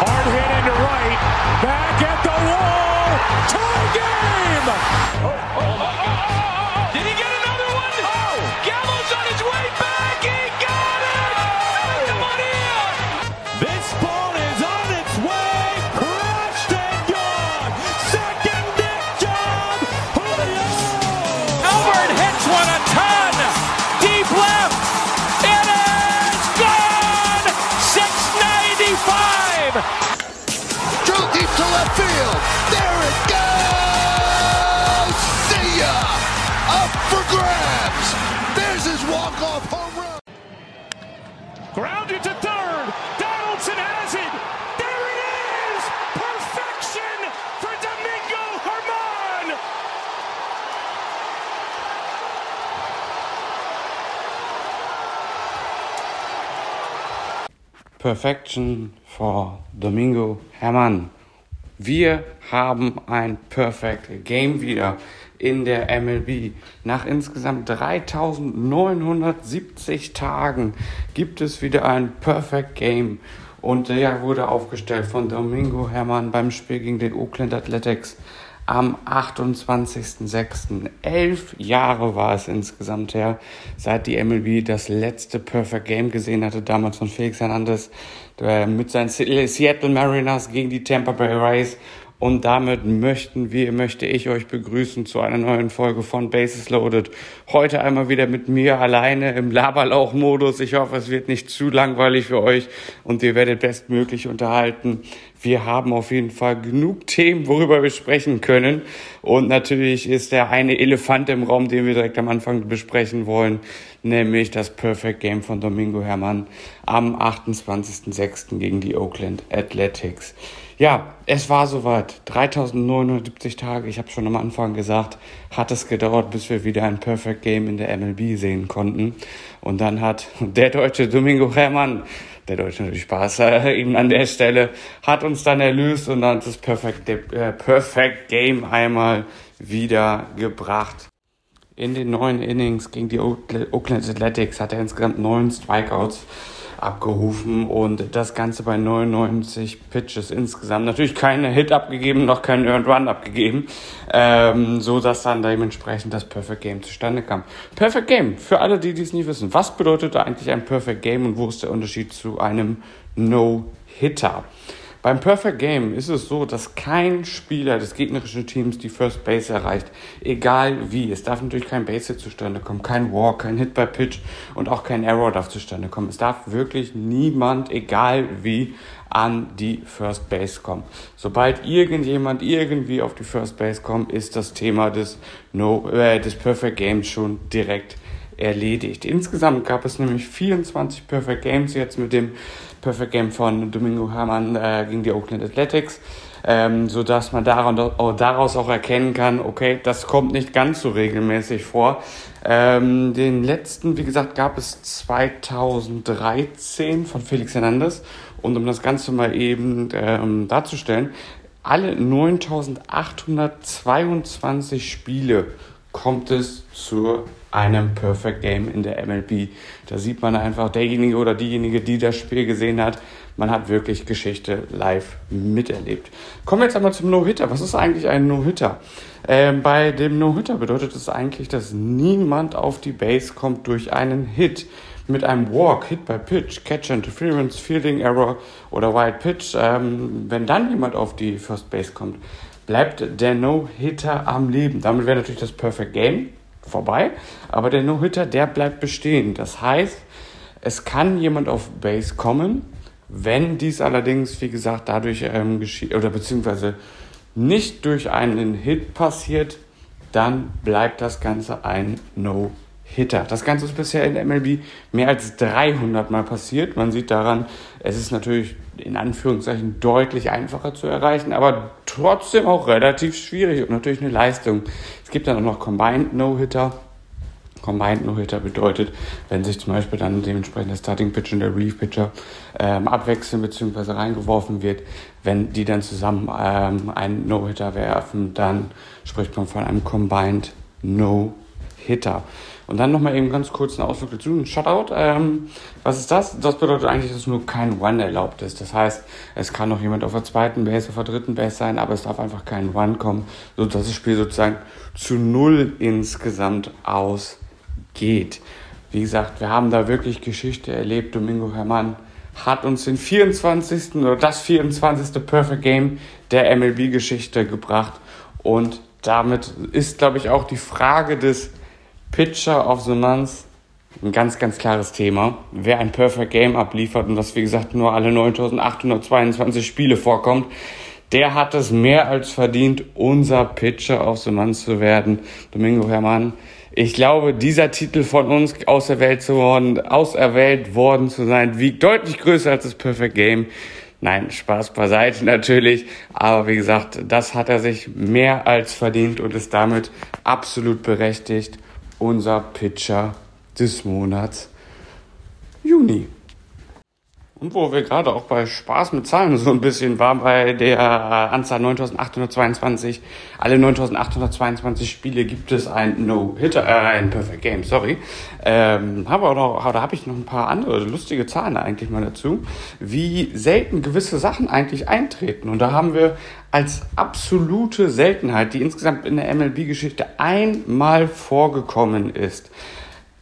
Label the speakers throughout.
Speaker 1: Hard hit into right. Back at the wall. Tie game. Oh, oh, oh,
Speaker 2: oh.
Speaker 1: Perfection for Domingo
Speaker 3: Hermann. Wir haben ein Perfect Game wieder in der MLB. Nach insgesamt 3970 Tagen gibt es wieder ein Perfect Game. Und der wurde aufgestellt von Domingo Hermann beim Spiel gegen den Oakland Athletics am 28.06. Elf Jahre war es insgesamt her, seit die MLB das letzte Perfect Game gesehen hatte, damals von Felix Hernandez mit seinen Seattle Mariners gegen die Tampa Bay Rays. Und damit möchten wir, möchte ich euch begrüßen zu einer neuen Folge von Bases Loaded. Heute einmal wieder mit mir alleine im Laberlauch-Modus. Ich hoffe, es wird nicht zu langweilig für euch und ihr werdet bestmöglich unterhalten. Wir haben auf jeden Fall genug Themen, worüber wir sprechen können. Und natürlich ist der eine Elefant im Raum, den wir direkt am Anfang besprechen wollen, nämlich das Perfect Game von Domingo Hermann am 28.06. gegen die Oakland Athletics. Ja, es war soweit. 3970 Tage, ich habe schon am Anfang gesagt, hat es gedauert, bis wir wieder ein Perfect Game in der MLB sehen konnten. Und dann hat der deutsche Domingo Hermann, der Deutsche natürlich Spaß, äh, eben an der Stelle, hat uns dann erlöst und dann das Perfect, äh, Perfect Game einmal wieder gebracht. In den neun Innings gegen die Oakland Athletics hat er insgesamt neun Strikeouts abgerufen und das Ganze bei 99 Pitches insgesamt. Natürlich keine Hit abgegeben, noch keinen Earned Run abgegeben, ähm, so dass dann dementsprechend das Perfect Game zustande kam. Perfect Game, für alle, die dies nicht wissen, was bedeutet eigentlich ein Perfect Game und wo ist der Unterschied zu einem No-Hitter? Beim Perfect Game ist es so, dass kein Spieler des gegnerischen Teams die First Base erreicht, egal wie. Es darf natürlich kein Base Hit zustande kommen, kein Walk, kein Hit by Pitch und auch kein Error darf zustande kommen. Es darf wirklich niemand, egal wie, an die First Base kommen. Sobald irgendjemand irgendwie auf die First Base kommt, ist das Thema des No äh, des Perfect Games schon direkt erledigt. Insgesamt gab es nämlich 24 Perfect Games jetzt mit dem Perfect Game von Domingo Hermann äh, gegen die Oakland Athletics, ähm, so dass man daraus auch erkennen kann, okay, das kommt nicht ganz so regelmäßig vor. Ähm, den letzten, wie gesagt, gab es 2013 von Felix Hernandez und um das Ganze mal eben ähm, darzustellen, alle 9822 Spiele kommt es zu einem Perfect Game in der MLB. Da sieht man einfach, derjenige oder diejenige, die das Spiel gesehen hat, man hat wirklich Geschichte live miterlebt. Kommen wir jetzt einmal zum No-Hitter. Was ist eigentlich ein No-Hitter? Ähm, bei dem No-Hitter bedeutet es eigentlich, dass niemand auf die Base kommt durch einen Hit. Mit einem Walk, Hit by Pitch, Catch Interference, Fielding Error oder Wild Pitch, ähm, wenn dann jemand auf die First Base kommt, bleibt der No-Hitter am Leben. Damit wäre natürlich das Perfect Game vorbei, aber der No-Hitter, der bleibt bestehen. Das heißt, es kann jemand auf Base kommen, wenn dies allerdings, wie gesagt, dadurch ähm, geschieht, oder beziehungsweise nicht durch einen Hit passiert, dann bleibt das Ganze ein No-Hitter. Hitter. Das Ganze ist bisher in MLB mehr als 300 Mal passiert. Man sieht daran, es ist natürlich in Anführungszeichen deutlich einfacher zu erreichen, aber trotzdem auch relativ schwierig und natürlich eine Leistung. Es gibt dann auch noch Combined No-Hitter. Combined No-Hitter bedeutet, wenn sich zum Beispiel dann dementsprechend der Starting Pitcher und der Relief Pitcher ähm, abwechseln bzw. reingeworfen wird, wenn die dann zusammen ähm, einen No-Hitter werfen, dann spricht man von einem Combined No-Hitter. Und dann nochmal eben ganz kurz einen Ausflug dazu, ein Shutout. Ähm, was ist das? Das bedeutet eigentlich, dass nur kein One erlaubt ist. Das heißt, es kann noch jemand auf der zweiten Base, auf der dritten Base sein, aber es darf einfach kein One kommen, sodass das Spiel sozusagen zu null insgesamt ausgeht. Wie gesagt, wir haben da wirklich Geschichte erlebt. Domingo Hermann hat uns den 24. oder das 24. Perfect Game der MLB-Geschichte gebracht. Und damit ist, glaube ich, auch die Frage des Pitcher of the Month ein ganz, ganz klares Thema. Wer ein Perfect Game abliefert und was, wie gesagt, nur alle 9822 Spiele vorkommt, der hat es mehr als verdient, unser Pitcher of the Month zu werden. Domingo Hermann. Ich glaube, dieser Titel von uns auserwählt, zu worden, auserwählt worden zu sein, wiegt deutlich größer als das Perfect Game. Nein, Spaß beiseite natürlich. Aber wie gesagt, das hat er sich mehr als verdient und ist damit absolut berechtigt, unser Pitcher des Monats Juni. Und wo wir gerade auch bei Spaß mit Zahlen so ein bisschen waren, bei der Anzahl 9822, alle 9822 Spiele gibt es ein No-Hitter, äh, ein Perfect Game, sorry. Ähm, aber noch, da habe ich noch ein paar andere lustige Zahlen eigentlich mal dazu, wie selten gewisse Sachen eigentlich eintreten. Und da haben wir als absolute Seltenheit, die insgesamt in der MLB-Geschichte einmal vorgekommen ist,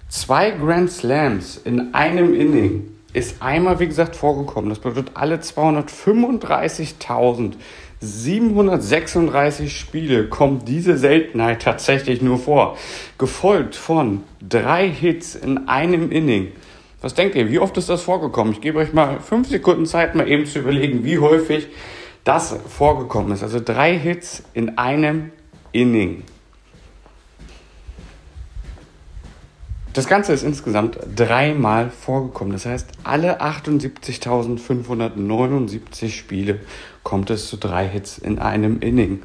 Speaker 3: zwei Grand Slams in einem Inning ist einmal, wie gesagt, vorgekommen. Das bedeutet, alle 235.736 Spiele kommt diese Seltenheit tatsächlich nur vor. Gefolgt von drei Hits in einem Inning. Was denkt ihr, wie oft ist das vorgekommen? Ich gebe euch mal fünf Sekunden Zeit, mal eben zu überlegen, wie häufig das vorgekommen ist. Also drei Hits in einem Inning. Das Ganze ist insgesamt dreimal vorgekommen. Das heißt, alle 78.579 Spiele kommt es zu drei Hits in einem Inning.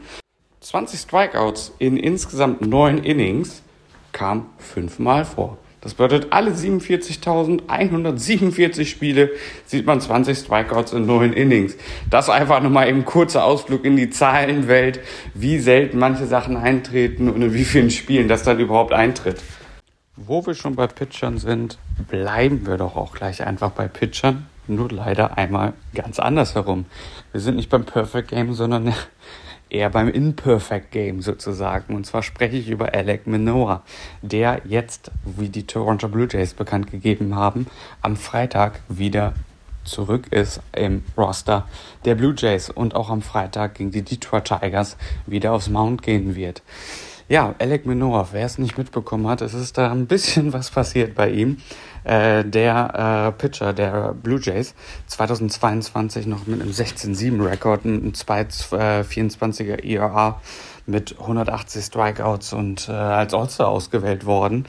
Speaker 3: 20 Strikeouts in insgesamt neun Innings kam fünfmal vor. Das bedeutet, alle 47.147 Spiele sieht man 20 Strikeouts in neun Innings. Das einfach nochmal eben kurzer Ausflug in die Zahlenwelt, wie selten manche Sachen eintreten und in wie vielen Spielen das dann überhaupt eintritt. Wo wir schon bei Pitchern sind, bleiben wir doch auch gleich einfach bei Pitchern. Nur leider einmal ganz anders herum. Wir sind nicht beim Perfect Game, sondern eher beim Imperfect Game sozusagen. Und zwar spreche ich über Alec Manoa, der jetzt, wie die Toronto Blue Jays bekannt gegeben haben, am Freitag wieder zurück ist im Roster der Blue Jays und auch am Freitag gegen die Detroit Tigers wieder aufs Mount gehen wird. Ja, Alec Manoa, wer es nicht mitbekommen hat, es ist da ein bisschen was passiert bei ihm. Äh, der äh, Pitcher der Blue Jays 2022 noch mit einem 16-7-Rekord, einem 2,24er ERA mit 180 Strikeouts und äh, als All-Star ausgewählt worden,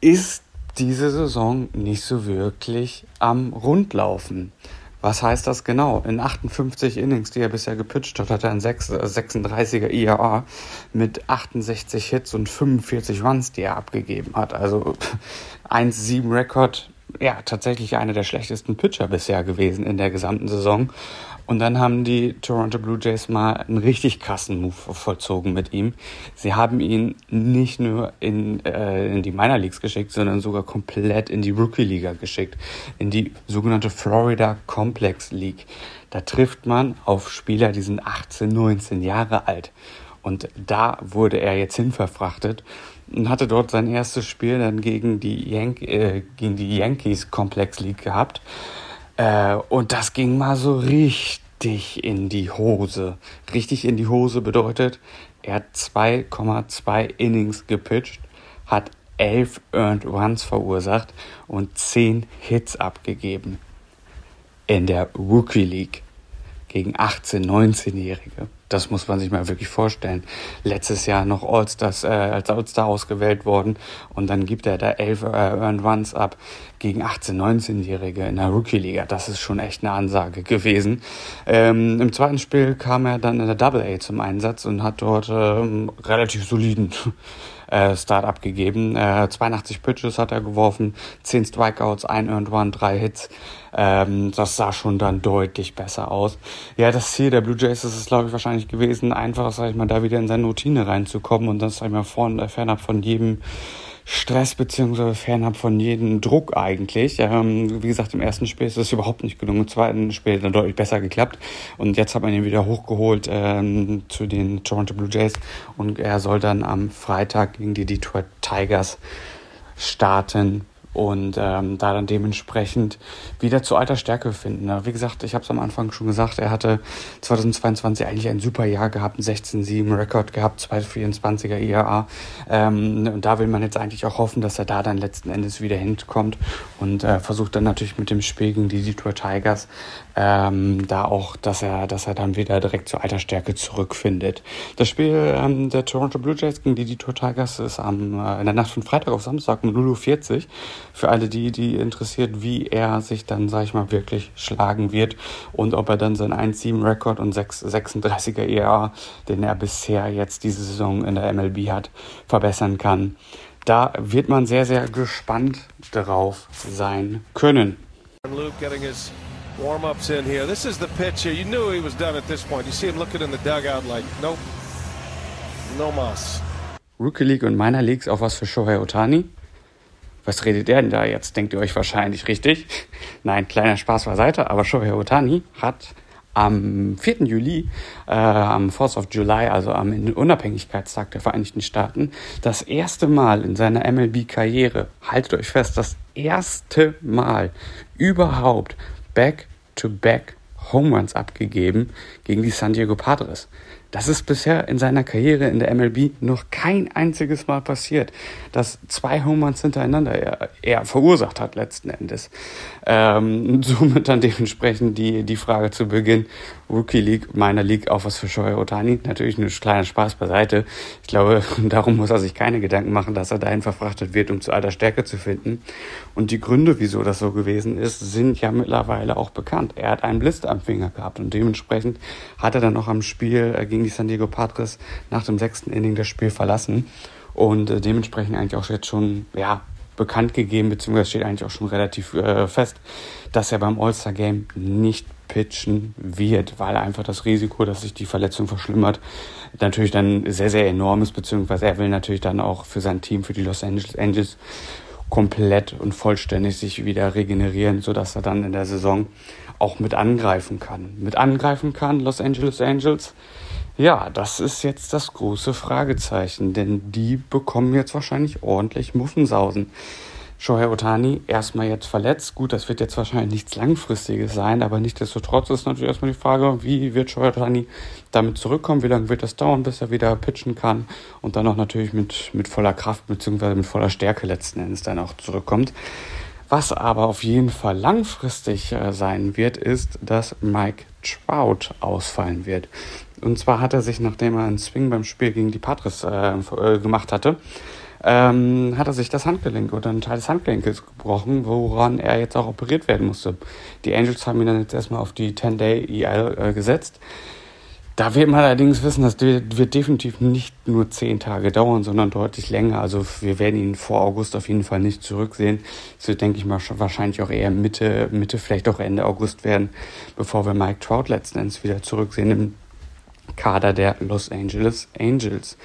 Speaker 3: ist diese Saison nicht so wirklich am Rundlaufen. Was heißt das genau? In 58 Innings, die er bisher gepitcht hat, hat er ein 36er IAA mit 68 Hits und 45 Runs, die er abgegeben hat. Also 1-7 Rekord, ja, tatsächlich einer der schlechtesten Pitcher bisher gewesen in der gesamten Saison. Und dann haben die Toronto Blue Jays mal einen richtig krassen Move vollzogen mit ihm. Sie haben ihn nicht nur in, äh, in die Minor Leagues geschickt, sondern sogar komplett in die Rookie Liga geschickt, in die sogenannte Florida Complex League. Da trifft man auf Spieler, die sind 18, 19 Jahre alt. Und da wurde er jetzt hinverfrachtet und hatte dort sein erstes Spiel dann gegen die, Yan äh, gegen die Yankees Complex League gehabt. Äh, und das ging mal so richtig in die Hose. Richtig in die Hose bedeutet, er hat 2,2 Innings gepitcht, hat 11 Earned Runs verursacht und 10 Hits abgegeben. In der Rookie League gegen 18-, 19-Jährige. Das muss man sich mal wirklich vorstellen. Letztes Jahr noch Allstars, äh, als Allstar ausgewählt worden und dann gibt er da elf äh, Earned Runs ab gegen 18-, 19-Jährige in der Rookie-Liga. Das ist schon echt eine Ansage gewesen. Ähm, Im zweiten Spiel kam er dann in der Double A zum Einsatz und hat dort ähm, relativ soliden äh, Start abgegeben. Äh, 82 Pitches hat er geworfen, 10 Strikeouts, ein Earned Run, drei Hits. Ähm, das sah schon dann deutlich besser aus. Ja, das Ziel der Blue Jays ist es, glaube ich, wahrscheinlich gewesen, einfach, sag ich mal, da wieder in seine Routine reinzukommen und das, sag ich mal, von, äh, fernab von jedem Stress beziehungsweise fernab von jedem Druck eigentlich. Ähm, wie gesagt, im ersten Spiel ist es überhaupt nicht gelungen. Im zweiten Spiel hat dann deutlich besser geklappt. Und jetzt hat man ihn wieder hochgeholt ähm, zu den Toronto Blue Jays. Und er soll dann am Freitag gegen die Detroit Tigers starten und ähm, da dann dementsprechend wieder zu alter Stärke finden. Ne? Wie gesagt, ich habe es am Anfang schon gesagt, er hatte 2022 eigentlich ein super Jahr gehabt, ein 16-7-Rekord gehabt, 224er IAA. Ähm, und da will man jetzt eigentlich auch hoffen, dass er da dann letzten Endes wieder hinkommt und äh, versucht dann natürlich mit dem Spiel gegen die Detroit Tigers ähm, da auch, dass er, dass er dann wieder direkt zu alter Stärke zurückfindet. Das Spiel ähm, der Toronto Blue Jays gegen die Detroit Tigers ist am, äh, in der Nacht von Freitag auf Samstag um 0.40 Uhr für alle die, die interessiert, wie er sich dann, sag ich mal, wirklich schlagen wird und ob er dann seinen 1-7-Rekord und 36er ERA, den er bisher jetzt diese Saison in der MLB hat, verbessern kann. Da wird man sehr, sehr gespannt darauf sein können. Luke getting his warm-ups in here. This is the pitch. You knew he was done at this point. You see him looking in the dugout like, nope, no mas. Rookie League und Minor Leagues auch was für Shohei Otani? was redet der denn da jetzt? Denkt ihr euch wahrscheinlich richtig? Nein, kleiner Spaß beiseite, aber Shohei Otani hat am 4. Juli, äh, am 4th of July, also am Unabhängigkeitstag der Vereinigten Staaten, das erste Mal in seiner MLB-Karriere, haltet euch fest, das erste Mal überhaupt back-to-back -back Home Runs abgegeben gegen die San Diego Padres. Das ist bisher in seiner Karriere in der MLB noch kein einziges Mal passiert, dass zwei Home hintereinander er, er, verursacht hat letzten Endes. Ähm, somit dann dementsprechend die, die Frage zu Beginn, Rookie League, meiner League, auch was für Shohei Otani. Natürlich ein kleiner Spaß beiseite. Ich glaube, darum muss er sich keine Gedanken machen, dass er dahin verfrachtet wird, um zu alter Stärke zu finden. Und die Gründe, wieso das so gewesen ist, sind ja mittlerweile auch bekannt. Er hat einen Blister am Finger gehabt und dementsprechend hat er dann noch am Spiel äh, gegen die San Diego Padres nach dem sechsten Inning das Spiel verlassen und äh, dementsprechend eigentlich auch jetzt schon, ja, bekannt gegeben, beziehungsweise steht eigentlich auch schon relativ äh, fest, dass er beim All-Star Game nicht pitchen wird, weil einfach das Risiko, dass sich die Verletzung verschlimmert, natürlich dann sehr, sehr enorm ist, beziehungsweise er will natürlich dann auch für sein Team, für die Los Angeles Angels komplett und vollständig sich wieder regenerieren, sodass er dann in der Saison auch mit angreifen kann. Mit angreifen kann Los Angeles Angels. Ja, das ist jetzt das große Fragezeichen, denn die bekommen jetzt wahrscheinlich ordentlich Muffensausen. Shohei Otani erstmal jetzt verletzt. Gut, das wird jetzt wahrscheinlich nichts Langfristiges sein, aber nichtsdestotrotz ist natürlich erstmal die Frage, wie wird Shohei Otani damit zurückkommen? Wie lange wird das dauern, bis er wieder pitchen kann? Und dann auch natürlich mit, mit voller Kraft bzw. mit voller Stärke letzten Endes dann auch zurückkommt. Was aber auf jeden Fall langfristig äh, sein wird, ist, dass Mike Trout ausfallen wird. Und zwar hat er sich, nachdem er einen Swing beim Spiel gegen die Padres äh, äh gemacht hatte, ähm, hat er sich das Handgelenk oder einen Teil des Handgelenkes gebrochen, woran er jetzt auch operiert werden musste. Die Angels haben ihn dann jetzt erstmal auf die 10-Day-EL äh, gesetzt. Da wird man allerdings wissen, das wird definitiv nicht nur zehn Tage dauern, sondern deutlich länger. Also wir werden ihn vor August auf jeden Fall nicht zurücksehen. Es wird, denke ich mal, wahrscheinlich auch eher Mitte, Mitte, vielleicht auch Ende August werden, bevor wir Mike Trout letzten Endes wieder zurücksehen im Kader der Los Angeles Angels.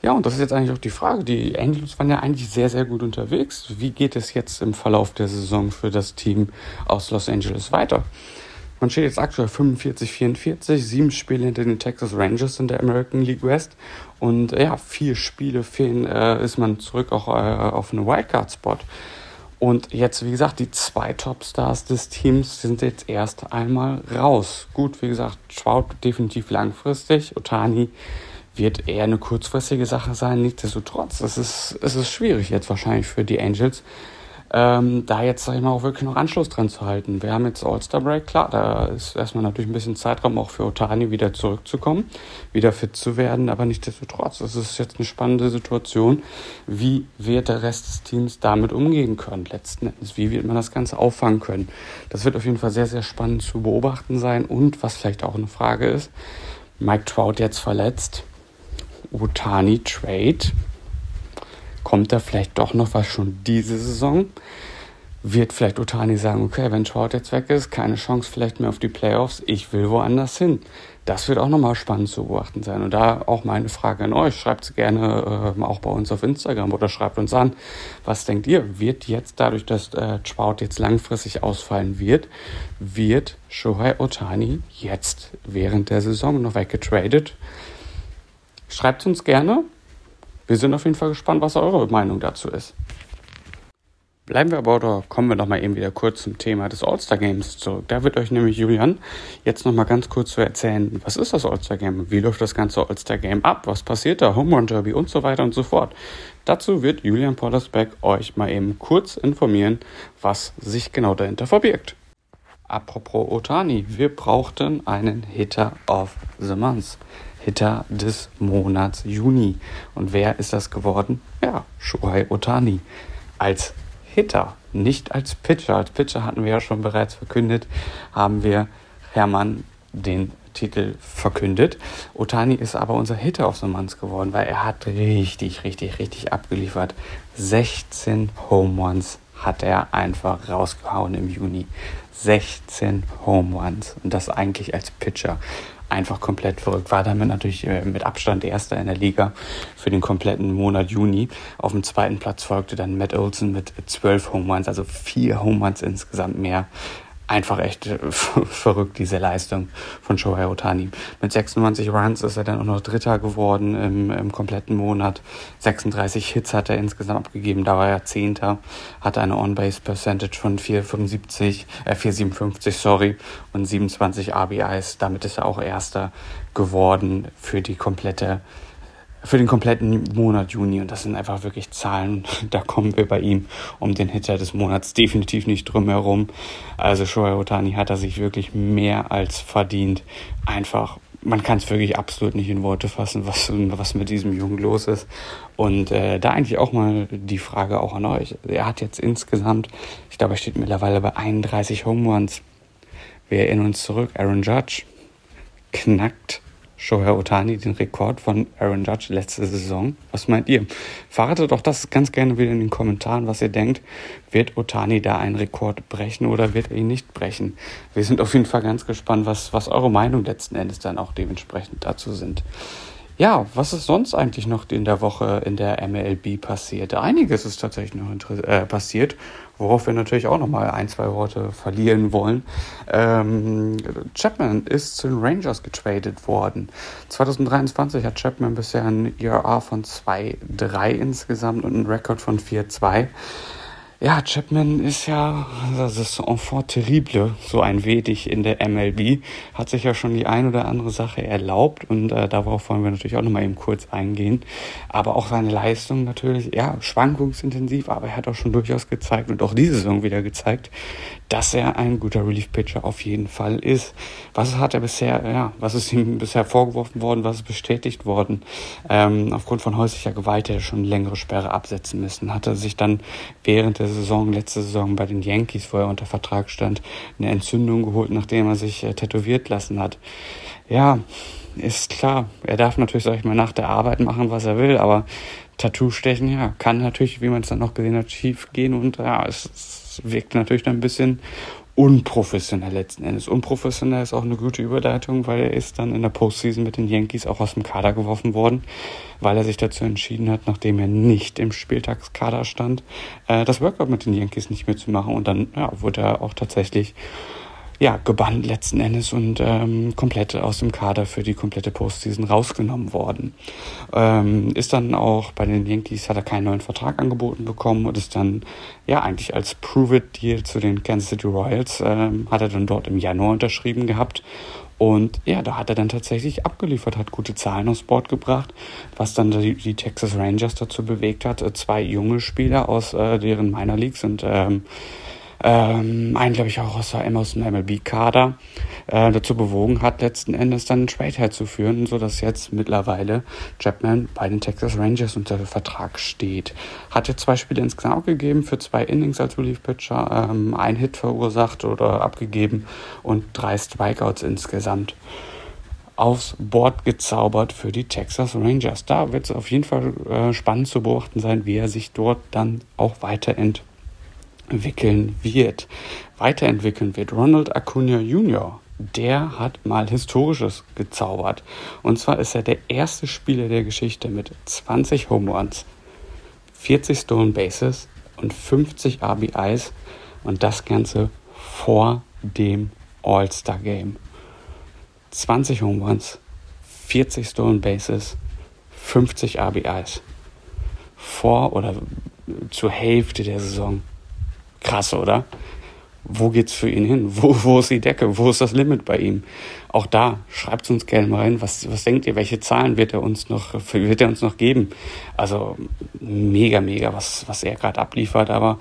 Speaker 3: Ja, und das ist jetzt eigentlich auch die Frage. Die Angels waren ja eigentlich sehr, sehr gut unterwegs. Wie geht es jetzt im Verlauf der Saison für das Team aus Los Angeles weiter? Man steht jetzt aktuell 45, 44, sieben Spiele hinter den Texas Rangers in der American League West. Und ja, vier Spiele fehlen, äh, ist man zurück auch äh, auf eine Wildcard-Spot. Und jetzt, wie gesagt, die zwei Topstars des Teams sind jetzt erst einmal raus. Gut, wie gesagt, Trout definitiv langfristig. Otani wird eher eine kurzfristige Sache sein. Nichtsdestotrotz, es ist, es ist schwierig jetzt wahrscheinlich für die Angels, ähm, da jetzt, sag ich mal, auch wirklich noch Anschluss dran zu halten. Wir haben jetzt All-Star Break, klar, da ist erstmal natürlich ein bisschen Zeitraum auch für Otani wieder zurückzukommen, wieder fit zu werden, aber nichtsdestotrotz, es ist jetzt eine spannende Situation. Wie wird der Rest des Teams damit umgehen können, letzten Endes? Wie wird man das Ganze auffangen können? Das wird auf jeden Fall sehr, sehr spannend zu beobachten sein und was vielleicht auch eine Frage ist, Mike Trout jetzt verletzt, Otani Trade. Kommt da vielleicht doch noch was schon diese Saison? wird vielleicht Otani sagen, okay, wenn Trout jetzt weg ist, keine Chance vielleicht mehr auf die Playoffs, ich will woanders hin. Das wird auch nochmal spannend zu beobachten sein. Und da auch meine Frage an euch. Schreibt es gerne äh, auch bei uns auf Instagram oder schreibt uns an. Was denkt ihr? Wird jetzt dadurch, dass äh, Trout jetzt langfristig ausfallen wird, wird Shohei Otani jetzt während der Saison noch weggetradet? Schreibt uns gerne. Wir sind auf jeden Fall gespannt, was eure Meinung dazu ist. Bleiben wir aber oder kommen wir noch mal eben wieder kurz zum Thema des All-Star Games zurück. Da wird euch nämlich Julian jetzt noch mal ganz kurz zu erzählen, was ist das All-Star Game? Wie läuft das ganze All-Star Game ab? Was passiert da? Home Run Derby und so weiter und so fort. Dazu wird Julian Pollersbeck euch mal eben kurz informieren, was sich genau dahinter verbirgt. Apropos Otani, wir brauchten einen Hitter of the Month. Hitter des Monats Juni. Und wer ist das geworden? Ja, Shohei Otani. Als Hitter, nicht als Pitcher. Als Pitcher hatten wir ja schon bereits verkündet, haben wir Hermann den Titel verkündet. Otani ist aber unser Hitter of the Month geworden, weil er hat richtig, richtig, richtig abgeliefert. 16 Home Runs hat er einfach rausgehauen im Juni. 16 Home Runs und das eigentlich als Pitcher einfach komplett verrückt. War damit natürlich äh, mit Abstand Erster in der Liga für den kompletten Monat Juni. Auf dem zweiten Platz folgte dann Matt Olson mit zwölf Home Runs, also vier Home Runs insgesamt mehr einfach echt äh, verrückt, diese Leistung von Shohei Otani. Mit 26 Runs ist er dann auch noch Dritter geworden im, im kompletten Monat. 36 Hits hat er insgesamt abgegeben, da war er Zehnter, hatte eine On-Base-Percentage von 475, äh, 457, sorry, und 27 RBIs. Damit ist er auch Erster geworden für die komplette für den kompletten Monat Juni. Und das sind einfach wirklich Zahlen. Da kommen wir bei ihm um den Hitter des Monats definitiv nicht drum herum. Also Shohei Otani hat er sich wirklich mehr als verdient. Einfach, man kann es wirklich absolut nicht in Worte fassen, was, was mit diesem Jungen los ist. Und äh, da eigentlich auch mal die Frage auch an euch. Er hat jetzt insgesamt, ich glaube, er steht mittlerweile bei 31 Home Runs. Wir erinnern uns zurück, Aaron Judge knackt Shohei Otani den Rekord von Aaron Judge letzte Saison. Was meint ihr? Verratet doch das ganz gerne wieder in den Kommentaren, was ihr denkt. Wird Otani da einen Rekord brechen oder wird er ihn nicht brechen? Wir sind auf jeden Fall ganz gespannt, was, was eure Meinung letzten Endes dann auch dementsprechend dazu sind. Ja, was ist sonst eigentlich noch in der Woche in der MLB passiert? Einiges ist tatsächlich noch äh, passiert, worauf wir natürlich auch noch mal ein, zwei Worte verlieren wollen. Ähm, Chapman ist zu den Rangers getradet worden. 2023 hat Chapman bisher ein ERA von 2,3 insgesamt und einen Rekord von 4,2. Ja, Chapman ist ja, das enfant terrible, so ein wenig in der MLB. Hat sich ja schon die ein oder andere Sache erlaubt und äh, darauf wollen wir natürlich auch nochmal eben kurz eingehen. Aber auch seine Leistung natürlich, ja, schwankungsintensiv, aber er hat auch schon durchaus gezeigt und auch diese Saison wieder gezeigt, dass er ein guter Relief-Pitcher auf jeden Fall ist. Was hat er bisher, ja, was ist ihm bisher vorgeworfen worden, was ist bestätigt worden? Ähm, aufgrund von häuslicher Gewalt hätte er schon längere Sperre absetzen müssen. Hat er sich dann während der Saison, letzte Saison bei den Yankees, wo er unter Vertrag stand, eine Entzündung geholt, nachdem er sich äh, tätowiert lassen hat. Ja, ist klar, er darf natürlich, sag ich mal, nach der Arbeit machen, was er will, aber Tattoo stechen, ja, kann natürlich, wie man es dann noch gesehen hat, schief gehen und ja, es, es wirkt natürlich dann ein bisschen unprofessionell letzten Endes. Unprofessionell ist auch eine gute Überleitung, weil er ist dann in der Postseason mit den Yankees auch aus dem Kader geworfen worden, weil er sich dazu entschieden hat, nachdem er nicht im Spieltagskader stand, äh, das Workout mit den Yankees nicht mehr zu machen. Und dann ja, wurde er auch tatsächlich ja, gebannt letzten Endes und ähm, komplett aus dem Kader für die komplette Postseason rausgenommen worden. Ähm, ist dann auch bei den Yankees, hat er keinen neuen Vertrag angeboten bekommen und ist dann ja eigentlich als Prove-It-Deal zu den Kansas City Royals, ähm, hat er dann dort im Januar unterschrieben gehabt und ja, da hat er dann tatsächlich abgeliefert, hat gute Zahlen aufs Board gebracht, was dann die, die Texas Rangers dazu bewegt hat, äh, zwei junge Spieler aus äh, deren Minor Leagues und ähm, ähm, einen, glaube ich, auch aus, aus dem MLB-Kader äh, dazu bewogen hat, letzten Endes dann einen Trade herzuführen, sodass jetzt mittlerweile Chapman bei den Texas Rangers unter Vertrag steht. Hat jetzt zwei Spiele insgesamt gegeben für zwei Innings als Relief-Pitcher, ähm, ein Hit verursacht oder abgegeben und drei Strikeouts insgesamt aufs Board gezaubert für die Texas Rangers. Da wird es auf jeden Fall äh, spannend zu beobachten sein, wie er sich dort dann auch weiterentwickelt wickeln wird, weiterentwickeln wird. Ronald Acuna Jr., der hat mal Historisches gezaubert. Und zwar ist er der erste Spieler der Geschichte mit 20 Home Runs, 40 Stolen Bases und 50 RBIs und das Ganze vor dem All-Star Game. 20 Home Runs, 40 Stolen Bases, 50 RBIs. Vor oder zur Hälfte der Saison. Krass, oder? Wo geht's für ihn hin? Wo, wo ist die Decke? Wo ist das Limit bei ihm? Auch da, schreibt uns gerne mal rein. Was, was denkt ihr? Welche Zahlen wird er uns noch, wird er uns noch geben? Also, mega, mega, was, was er gerade abliefert. Aber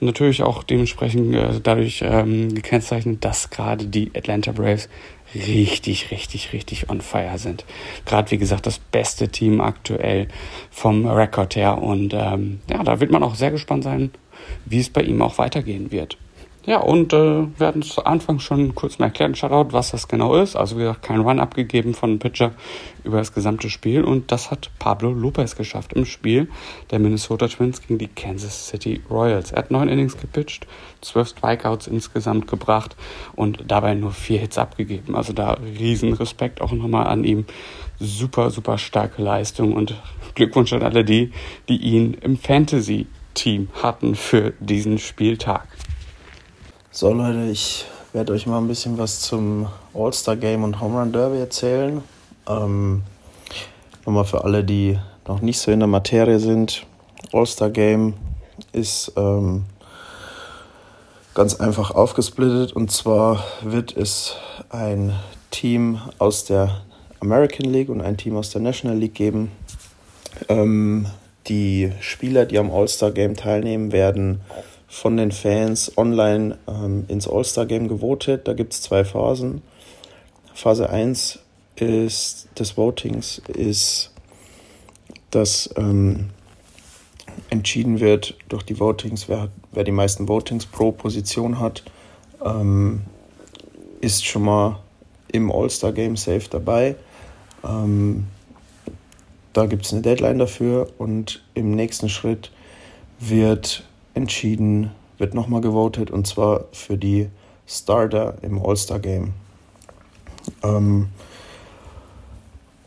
Speaker 3: natürlich auch dementsprechend äh, dadurch ähm, gekennzeichnet, dass gerade die Atlanta Braves richtig, richtig, richtig on fire sind. Gerade wie gesagt das beste Team aktuell vom Rekord her und ähm, ja, da wird man auch sehr gespannt sein, wie es bei ihm auch weitergehen wird. Ja, und äh, wir hatten zu Anfang schon kurz mal erklärt, Shoutout, was das genau ist. Also wie gesagt, kein Run abgegeben von Pitcher über das gesamte Spiel. Und das hat Pablo Lopez geschafft im Spiel der Minnesota Twins gegen die Kansas City Royals. Er hat neun Innings gepitcht, zwölf Strikeouts insgesamt gebracht und dabei nur vier Hits abgegeben. Also da riesen Respekt auch nochmal an ihm. Super, super starke Leistung und Glückwunsch an alle die, die ihn im Fantasy-Team hatten für diesen Spieltag.
Speaker 4: So Leute, ich werde euch mal ein bisschen was zum All-Star Game und Home Run Derby erzählen. Ähm, nochmal für alle, die noch nicht so in der Materie sind. All-Star Game ist ähm, ganz einfach aufgesplittet und zwar wird es ein Team aus der American League und ein Team aus der National League geben. Ähm, die Spieler, die am All-Star Game teilnehmen, werden von den Fans online ähm, ins All-Star-Game gewotet. Da gibt es zwei Phasen. Phase 1 ist, des Votings ist, dass ähm, entschieden wird durch die Votings, wer, wer die meisten Votings pro Position hat, ähm, ist schon mal im All-Star-Game safe dabei. Ähm, da gibt es eine Deadline dafür und im nächsten Schritt wird entschieden, wird nochmal gewotet und zwar für die Starter im All-Star-Game. Ähm,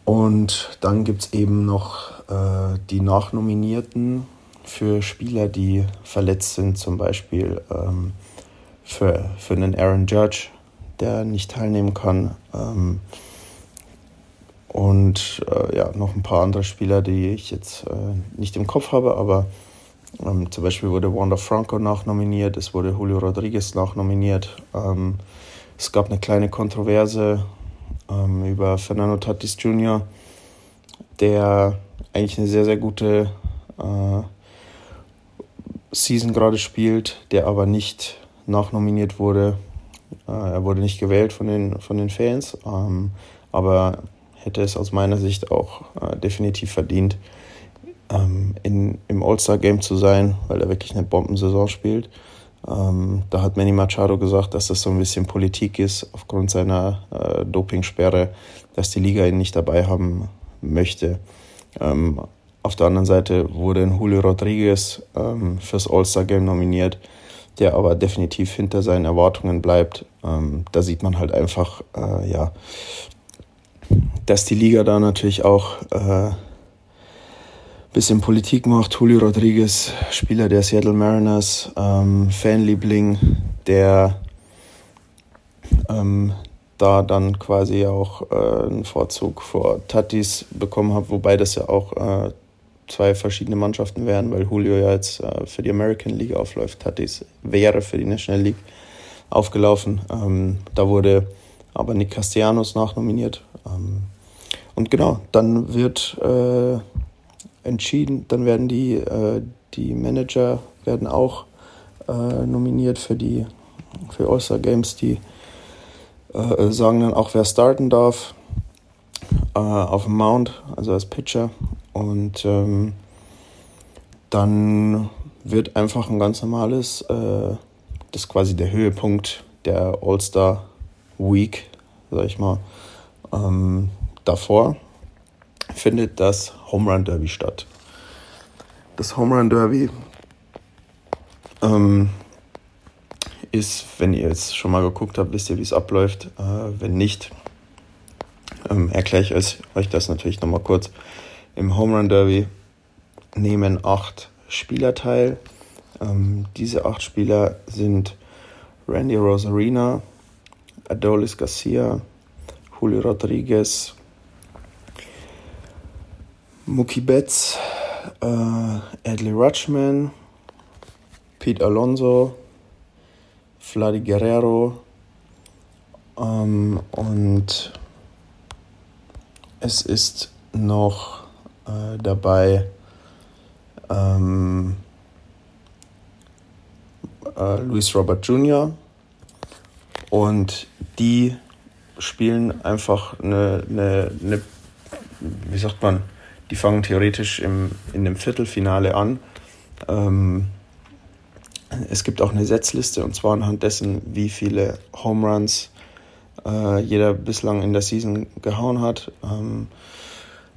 Speaker 4: und dann gibt es eben noch äh, die Nachnominierten für Spieler, die verletzt sind, zum Beispiel ähm, für, für einen Aaron Judge, der nicht teilnehmen kann. Ähm, und äh, ja, noch ein paar andere Spieler, die ich jetzt äh, nicht im Kopf habe, aber ähm, zum Beispiel wurde Wanda Franco nachnominiert, es wurde Julio Rodriguez nachnominiert. Ähm, es gab eine kleine Kontroverse ähm, über Fernando Tatis Jr., der eigentlich eine sehr, sehr gute äh, Season gerade spielt, der aber nicht nachnominiert wurde. Äh, er wurde nicht gewählt von den, von den Fans, ähm, aber hätte es aus meiner Sicht auch äh, definitiv verdient ähm, in, im All-Star-Game zu sein, weil er wirklich eine Bombensaison spielt. Ähm, da hat Manny Machado gesagt, dass das so ein bisschen Politik ist, aufgrund seiner äh, Dopingsperre, dass die Liga ihn nicht dabei haben möchte. Ähm, auf der anderen Seite wurde ein Julio Rodriguez ähm, fürs All-Star-Game nominiert, der aber definitiv hinter seinen Erwartungen bleibt. Ähm, da sieht man halt einfach, äh, ja, dass die Liga da natürlich auch äh, bisschen Politik macht. Julio Rodriguez, Spieler der Seattle Mariners, ähm, Fanliebling, der ähm, da dann quasi auch äh, einen Vorzug vor Tatis bekommen hat, wobei das ja auch äh, zwei verschiedene Mannschaften wären, weil Julio ja jetzt äh, für die American League aufläuft. Tatis wäre für die National League aufgelaufen. Ähm, da wurde aber Nick Castellanos nachnominiert. Ähm, und genau, dann wird äh, entschieden. Dann werden die, äh, die Manager werden auch äh, nominiert für die für All-Star Games, die äh, sagen dann auch, wer starten darf äh, auf dem Mount, also als Pitcher. Und ähm, dann wird einfach ein ganz normales, äh, das ist quasi der Höhepunkt der All-Star Week, sag ich mal, ähm, davor findet das Home Run Derby statt. Das Home Run Derby ähm, ist, wenn ihr jetzt schon mal geguckt habt, wisst ihr, wie es abläuft. Äh, wenn nicht, ähm, erkläre ich euch das natürlich nochmal kurz. Im Home Run Derby nehmen acht Spieler teil. Ähm, diese acht Spieler sind Randy Rosarina, Adolis Garcia, Julio Rodriguez, Mookie Betts, äh, Adley Rutschman, Pete Alonso, Vladi Guerrero ähm, und es ist noch äh, dabei ähm, äh, Luis Robert Jr. und die spielen einfach eine, eine, eine, wie sagt man, die fangen theoretisch im, in dem Viertelfinale an. Ähm, es gibt auch eine Setzliste und zwar anhand dessen, wie viele Home Runs äh, jeder bislang in der Season gehauen hat. Ähm,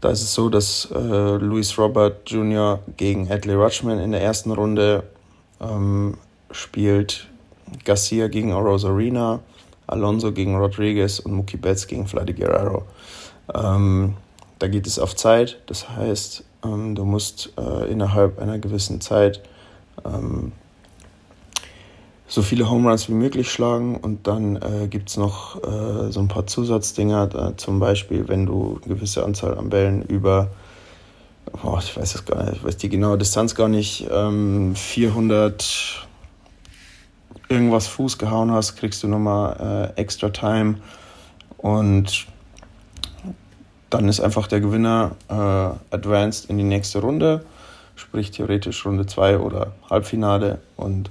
Speaker 4: da ist es so, dass äh, Luis Robert Jr. gegen Adley Rutschman in der ersten Runde ähm, spielt, Garcia gegen Rosarina, Alonso gegen Rodriguez und Mookie Betts gegen Vladi Guerrero. Ähm, da geht es auf Zeit, das heißt, ähm, du musst äh, innerhalb einer gewissen Zeit ähm, so viele Home Runs wie möglich schlagen und dann äh, gibt es noch äh, so ein paar Zusatzdinger, zum Beispiel, wenn du eine gewisse Anzahl an Bällen über, boah, ich weiß es gar nicht, ich weiß die genaue Distanz gar nicht, ähm, 400 irgendwas Fuß gehauen hast, kriegst du nochmal äh, extra Time. Und dann ist einfach der Gewinner äh, advanced in die nächste Runde, sprich theoretisch Runde 2 oder Halbfinale. Und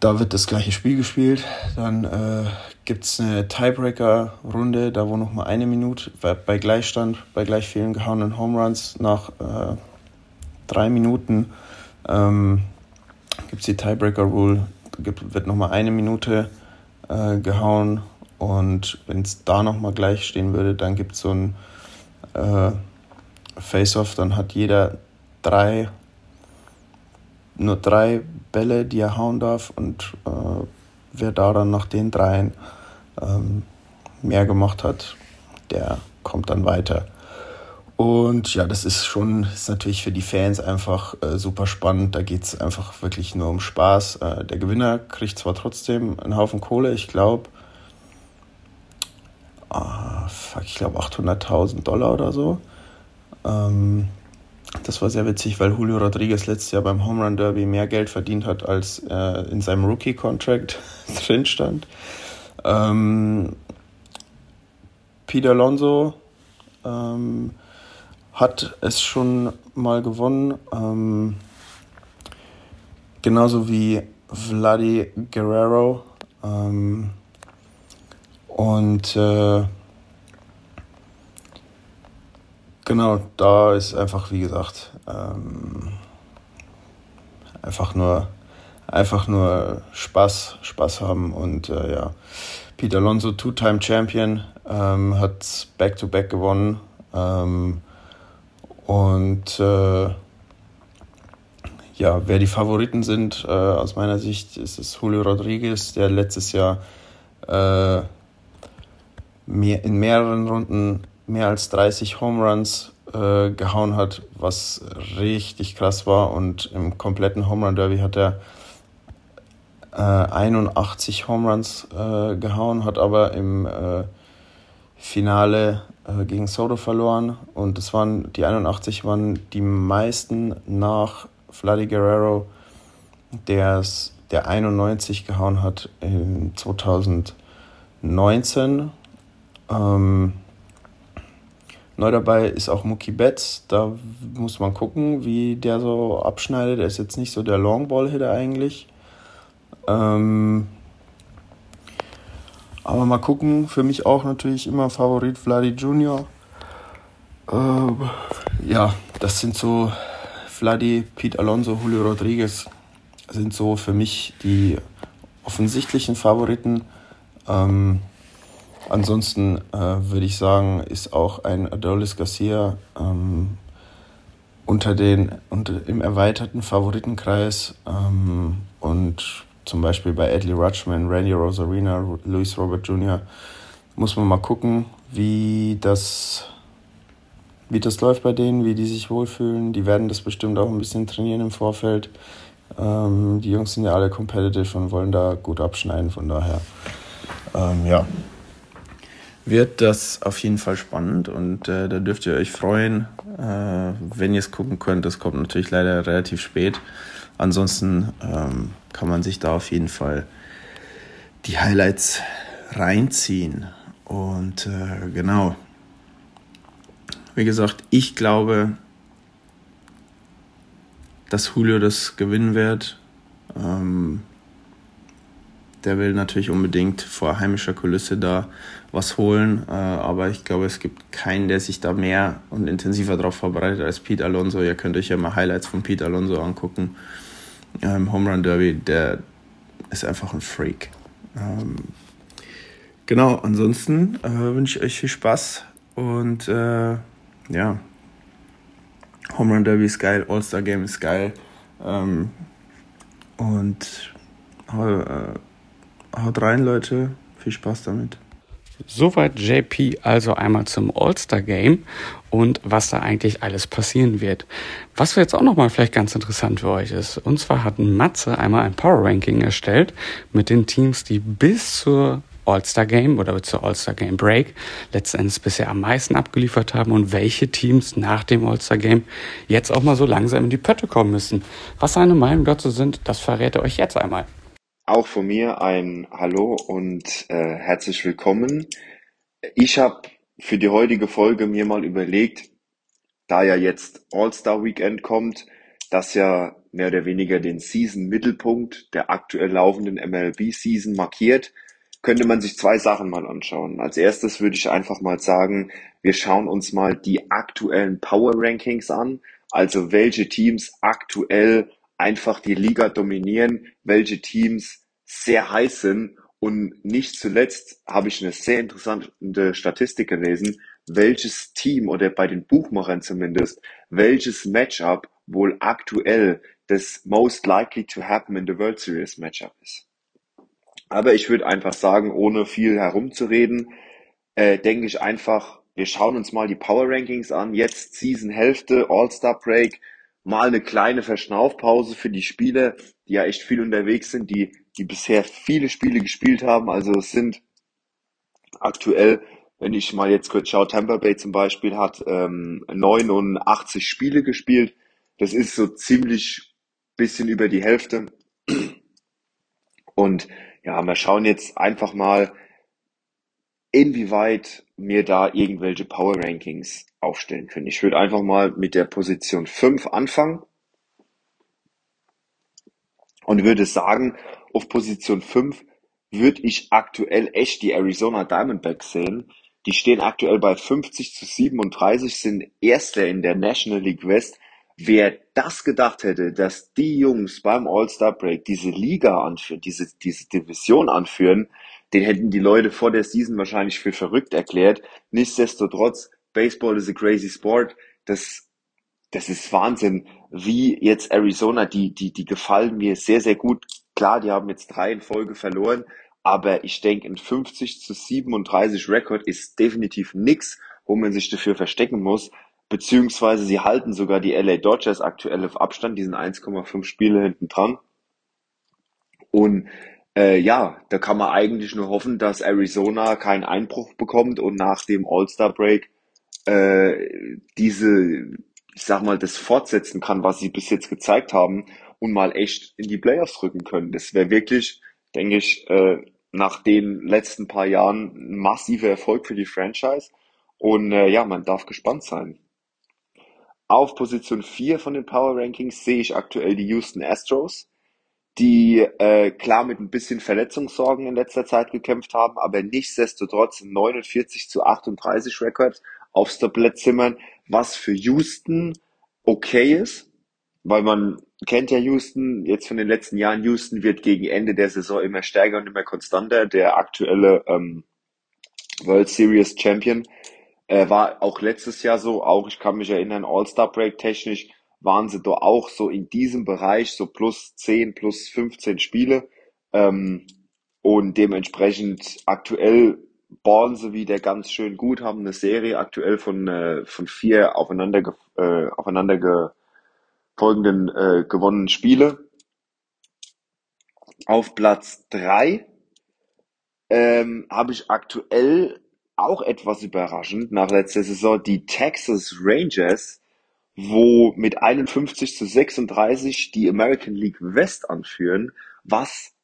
Speaker 4: da wird das gleiche Spiel gespielt. Dann äh, gibt es eine Tiebreaker-Runde, da wo nochmal eine Minute bei Gleichstand, bei gleich vielen gehauenen Home Runs nach äh, drei Minuten ähm, gibt es die Tiebreaker-Rule, wird nochmal eine Minute äh, gehauen. Und wenn es da nochmal gleich stehen würde, dann gibt es so ein äh, Face-Off, dann hat jeder drei nur drei Bälle, die er hauen darf. Und äh, wer da dann nach den dreien ähm, mehr gemacht hat, der kommt dann weiter. Und ja, das ist schon, ist natürlich für die Fans einfach äh, super spannend. Da geht es einfach wirklich nur um Spaß. Äh, der Gewinner kriegt zwar trotzdem einen Haufen Kohle, ich glaube, ah, ich glaube 800.000 Dollar oder so. Ähm, das war sehr witzig, weil Julio Rodriguez letztes Jahr beim Home Run Derby mehr Geld verdient hat, als äh, in seinem Rookie-Contract drin stand. Ähm, Peter Alonso ähm, hat es schon mal gewonnen, ähm, genauso wie Vladi Guerrero. Ähm, und äh, Genau, da ist einfach, wie gesagt, ähm, einfach nur einfach nur Spaß, Spaß haben und äh, ja. Peter Alonso, Two-Time Champion, ähm, hat Back-to-Back -back gewonnen ähm, und äh, ja, wer die Favoriten sind, äh, aus meiner Sicht ist es Julio Rodriguez, der letztes Jahr äh, mehr, in mehreren Runden mehr als 30 Home Runs äh, gehauen hat, was richtig krass war. Und im kompletten Home Run Derby hat er äh, 81 Home Runs äh, gehauen, hat aber im äh, Finale äh, gegen Soto verloren. Und das waren die 81 waren die meisten nach Vladi Guerrero, der der 91 gehauen hat in 2019. Ähm, Neu dabei ist auch Mookie Betts. Da muss man gucken, wie der so abschneidet. Er ist jetzt nicht so der Longball-Hitter eigentlich. Ähm aber mal gucken. Für mich auch natürlich immer Favorit Vladi Junior. Ähm ja, das sind so Vladi, Pete Alonso, Julio Rodriguez sind so für mich die offensichtlichen Favoriten. Ähm Ansonsten äh, würde ich sagen, ist auch ein Adolis Garcia ähm, unter den unter, im erweiterten Favoritenkreis ähm, und zum Beispiel bei Adley Rutschman, Randy Rosarina, Luis Robert Jr. Muss man mal gucken, wie das, wie das läuft bei denen, wie die sich wohlfühlen. Die werden das bestimmt auch ein bisschen trainieren im Vorfeld. Ähm, die Jungs sind ja alle competitive und wollen da gut abschneiden, von daher. Ähm, ja, wird das auf jeden Fall spannend und äh, da dürft ihr euch freuen, äh, wenn ihr es gucken könnt. Das kommt natürlich leider relativ spät. Ansonsten ähm, kann man sich da auf jeden Fall die Highlights reinziehen. Und äh, genau, wie gesagt, ich glaube, dass Julio das gewinnen wird. Ähm, der will natürlich unbedingt vor heimischer Kulisse da was holen. Äh, aber ich glaube, es gibt keinen, der sich da mehr und intensiver darauf vorbereitet als Pete Alonso. Ihr könnt euch ja mal Highlights von Pete Alonso angucken. Ähm, Home Run Derby, der ist einfach ein Freak. Ähm, genau, ansonsten äh, wünsche ich euch viel Spaß und äh, ja, Home Run Derby ist geil, All-Star Game ist geil. Ähm, und äh, Haut rein, Leute. Viel Spaß damit.
Speaker 3: Soweit JP also einmal zum All-Star Game und was da eigentlich alles passieren wird. Was jetzt auch nochmal vielleicht ganz interessant für euch ist. Und zwar hat Matze einmal ein Power Ranking erstellt mit den Teams, die bis zur All-Star Game oder zur All-Star Game Break letztendlich bisher am meisten abgeliefert haben und welche Teams nach dem All-Star Game jetzt auch mal so langsam in die Pötte kommen müssen. Was seine Meinung dazu sind, das verrät er euch jetzt einmal.
Speaker 5: Auch von mir ein Hallo und äh, herzlich willkommen. Ich habe für die heutige Folge mir mal überlegt, da ja jetzt All-Star Weekend kommt, das ja mehr oder weniger den Season-Mittelpunkt der aktuell laufenden MLB-Season markiert, könnte man sich zwei Sachen mal anschauen. Als erstes würde ich einfach mal sagen, wir schauen uns mal die aktuellen Power Rankings an, also welche Teams aktuell einfach die Liga dominieren, welche Teams sehr heiß sind. Und nicht zuletzt habe ich eine sehr interessante Statistik gelesen, welches Team oder bei den Buchmachern zumindest, welches Matchup wohl aktuell das most likely to happen in the World Series Matchup ist. Aber ich würde einfach sagen, ohne viel herumzureden, äh, denke ich einfach, wir schauen uns mal die Power Rankings an. Jetzt Season Hälfte, All-Star Break mal eine kleine Verschnaufpause für die Spieler, die ja echt viel unterwegs sind, die, die bisher viele Spiele gespielt haben. Also es sind aktuell, wenn ich mal jetzt kurz schaue, Tampa Bay zum Beispiel hat ähm, 89 Spiele gespielt. Das ist so ziemlich bisschen über die Hälfte. Und ja, wir schauen jetzt einfach mal, inwieweit mir da irgendwelche Power Rankings aufstellen können. Ich würde einfach mal mit der Position 5 anfangen und würde sagen, auf Position 5 würde ich aktuell echt die Arizona Diamondbacks sehen. Die stehen aktuell bei 50 zu 37, sind Erster in der National League West. Wer das gedacht hätte, dass die Jungs beim All-Star Break diese Liga anführen, diese, diese Division anführen, den hätten die Leute vor der Season wahrscheinlich für verrückt erklärt. Nichtsdestotrotz, Baseball is a crazy sport. Das, das ist Wahnsinn, wie jetzt Arizona, die, die, die gefallen mir sehr, sehr gut. Klar, die haben jetzt drei in Folge verloren, aber ich denke, ein 50 zu 37 Rekord ist definitiv nix, wo man sich dafür verstecken muss. Beziehungsweise sie halten sogar die LA Dodgers aktuell auf Abstand, die sind 1,5 Spiele hinten dran. Und äh, ja, da kann man eigentlich nur hoffen, dass Arizona keinen Einbruch bekommt und nach dem All-Star-Break äh, diese, ich sag mal, das fortsetzen kann, was sie bis jetzt gezeigt haben und mal echt in die Playoffs rücken können. Das wäre wirklich, denke ich, äh, nach den letzten paar Jahren ein massiver Erfolg für die Franchise. Und äh, ja, man darf gespannt sein. Auf Position 4 von den Power Rankings sehe ich aktuell die Houston Astros, die äh, klar mit ein bisschen Verletzungssorgen in letzter Zeit gekämpft haben, aber nichtsdestotrotz 49 zu 38 Rekord aufs Tablett zimmern, was für Houston okay ist, weil man kennt ja Houston jetzt von den letzten Jahren. Houston wird gegen Ende der Saison immer stärker und immer konstanter. Der aktuelle ähm, World Series Champion äh, war auch letztes Jahr so, auch ich kann mich erinnern, All-Star-Break technisch waren sie da auch so in diesem Bereich, so plus 10, plus 15 Spiele. Ähm, und dementsprechend aktuell ballen sie wieder ganz schön gut, haben eine Serie aktuell von, äh, von vier aufeinander, äh, aufeinander ge folgenden äh, gewonnenen Spiele. Auf Platz drei ähm, habe ich aktuell auch etwas überraschend nach letzter Saison die Texas Rangers, wo mit 51 zu 36 die American League West anführen, was,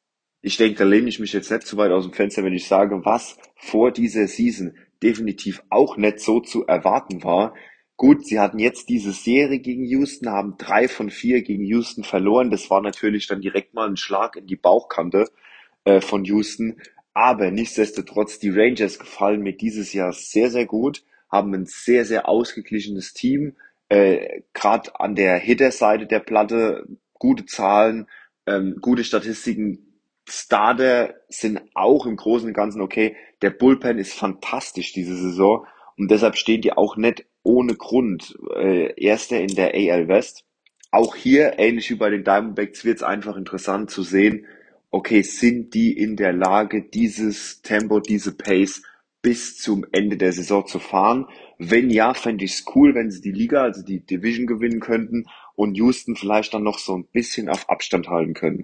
Speaker 5: ich denke, da lehne ich mich jetzt nicht zu weit aus dem Fenster, wenn ich sage, was vor dieser Season definitiv auch nicht so zu erwarten war. Gut, sie hatten jetzt diese Serie gegen Houston, haben drei von vier gegen Houston verloren. Das war natürlich dann direkt mal ein Schlag in die Bauchkante äh, von Houston. Aber nichtsdestotrotz, die Rangers gefallen mir dieses Jahr sehr, sehr gut, haben ein sehr, sehr ausgeglichenes Team. Äh, Gerade an der Hitter-Seite der Platte gute Zahlen, ähm, gute Statistiken. Starter sind auch im Großen und Ganzen okay. Der Bullpen ist fantastisch diese Saison und deshalb stehen die auch nicht ohne Grund äh, Erster in der AL West. Auch hier, ähnlich wie bei den Diamondbacks, wird es einfach interessant zu sehen, okay, sind die in der Lage, dieses Tempo, diese Pace bis zum Ende der Saison zu fahren? Wenn ja, fände ich es cool, wenn sie die Liga, also die Division gewinnen könnten und Houston vielleicht dann noch so ein bisschen auf Abstand halten können.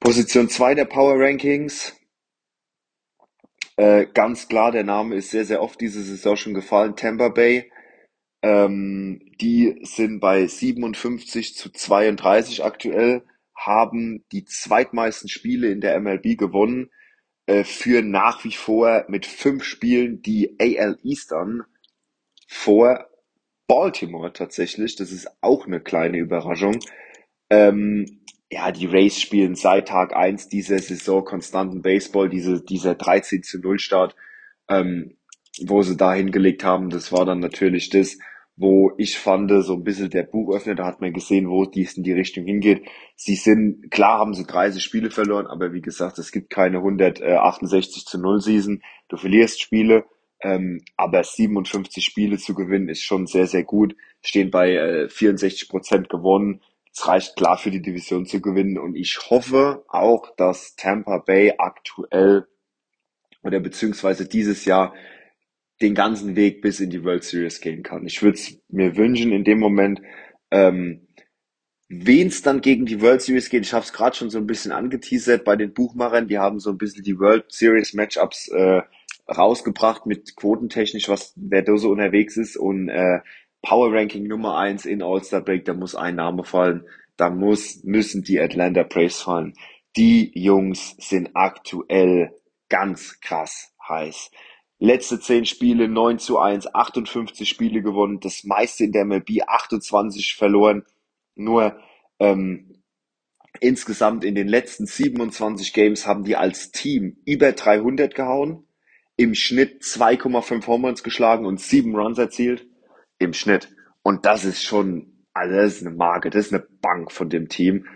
Speaker 5: Position 2 der Power Rankings. Äh, ganz klar, der Name ist sehr, sehr oft diese Saison schon gefallen. Tampa Bay. Ähm, die sind bei 57 zu 32 aktuell haben die zweitmeisten Spiele in der MLB gewonnen, führen nach wie vor mit fünf Spielen die AL Eastern vor Baltimore tatsächlich. Das ist auch eine kleine Überraschung. Ähm, ja, die Rays spielen seit Tag eins dieser Saison konstanten Baseball, diese, dieser 13 zu 0 Start, ähm, wo sie da hingelegt haben, das war dann natürlich das, wo ich fand, so ein bisschen der Buchöffner, da hat man gesehen, wo dies in die Richtung hingeht. Sie sind, klar haben sie 30 Spiele verloren, aber wie gesagt, es gibt keine 168 zu 0 Season. Du verlierst Spiele, ähm, aber 57 Spiele zu gewinnen ist schon sehr, sehr gut. Stehen bei äh, 64 Prozent gewonnen. Es reicht klar für die Division zu gewinnen und ich hoffe auch, dass Tampa Bay aktuell oder beziehungsweise dieses Jahr den ganzen Weg bis in die World Series gehen kann. Ich würde es mir wünschen in dem Moment, ähm, wen es dann gegen die World Series geht. Ich habe es gerade schon so ein bisschen angeteasert bei den Buchmachern. Die haben so ein bisschen die World Series Matchups äh, rausgebracht mit quotentechnisch, was wer da so unterwegs ist und äh, Power Ranking Nummer eins in All-Star Break, da muss ein Name fallen. Da muss, müssen die Atlanta Braves fallen. Die Jungs sind aktuell ganz krass heiß. Letzte zehn Spiele 9 zu 1, 58 Spiele gewonnen, das meiste in der MLB, 28 verloren. Nur ähm, insgesamt in den letzten 27 Games haben die als Team über 300 gehauen, im Schnitt 2,5 Home Runs geschlagen und 7 Runs erzielt. Im Schnitt. Und das ist schon, also das ist eine Marke, das ist eine Bank von dem Team.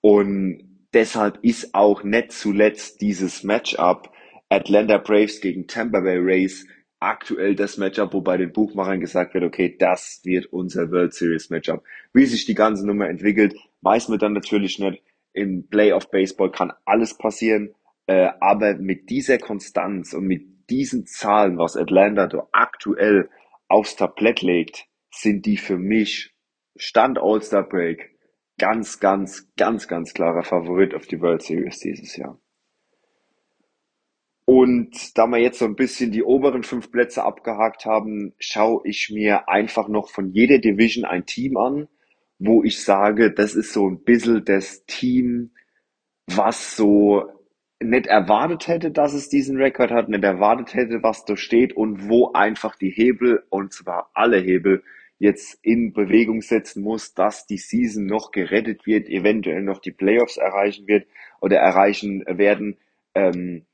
Speaker 5: Und deshalb ist auch nicht zuletzt dieses Matchup Atlanta Braves gegen Tampa Bay Rays aktuell das Matchup, wo bei den Buchmachern gesagt wird, okay, das wird unser World Series Matchup. Wie sich die ganze Nummer entwickelt, weiß man dann natürlich nicht. Im Playoff Baseball kann alles passieren, äh, aber mit dieser Konstanz und mit diesen Zahlen, was Atlanta da aktuell aufs Tablett legt, sind die für mich Stand All-Star Break ganz, ganz, ganz, ganz klarer Favorit auf die World Series dieses Jahr. Und da wir jetzt so ein bisschen die oberen fünf Plätze abgehakt haben, schaue ich mir einfach noch von jeder Division ein Team an, wo ich sage, das ist so ein bisschen das Team, was so nicht erwartet hätte, dass es diesen Rekord hat, nicht erwartet hätte, was da steht und wo einfach die Hebel, und zwar alle Hebel, jetzt in Bewegung setzen muss, dass die Season noch gerettet wird, eventuell noch die Playoffs erreichen wird oder erreichen werden. Ähm,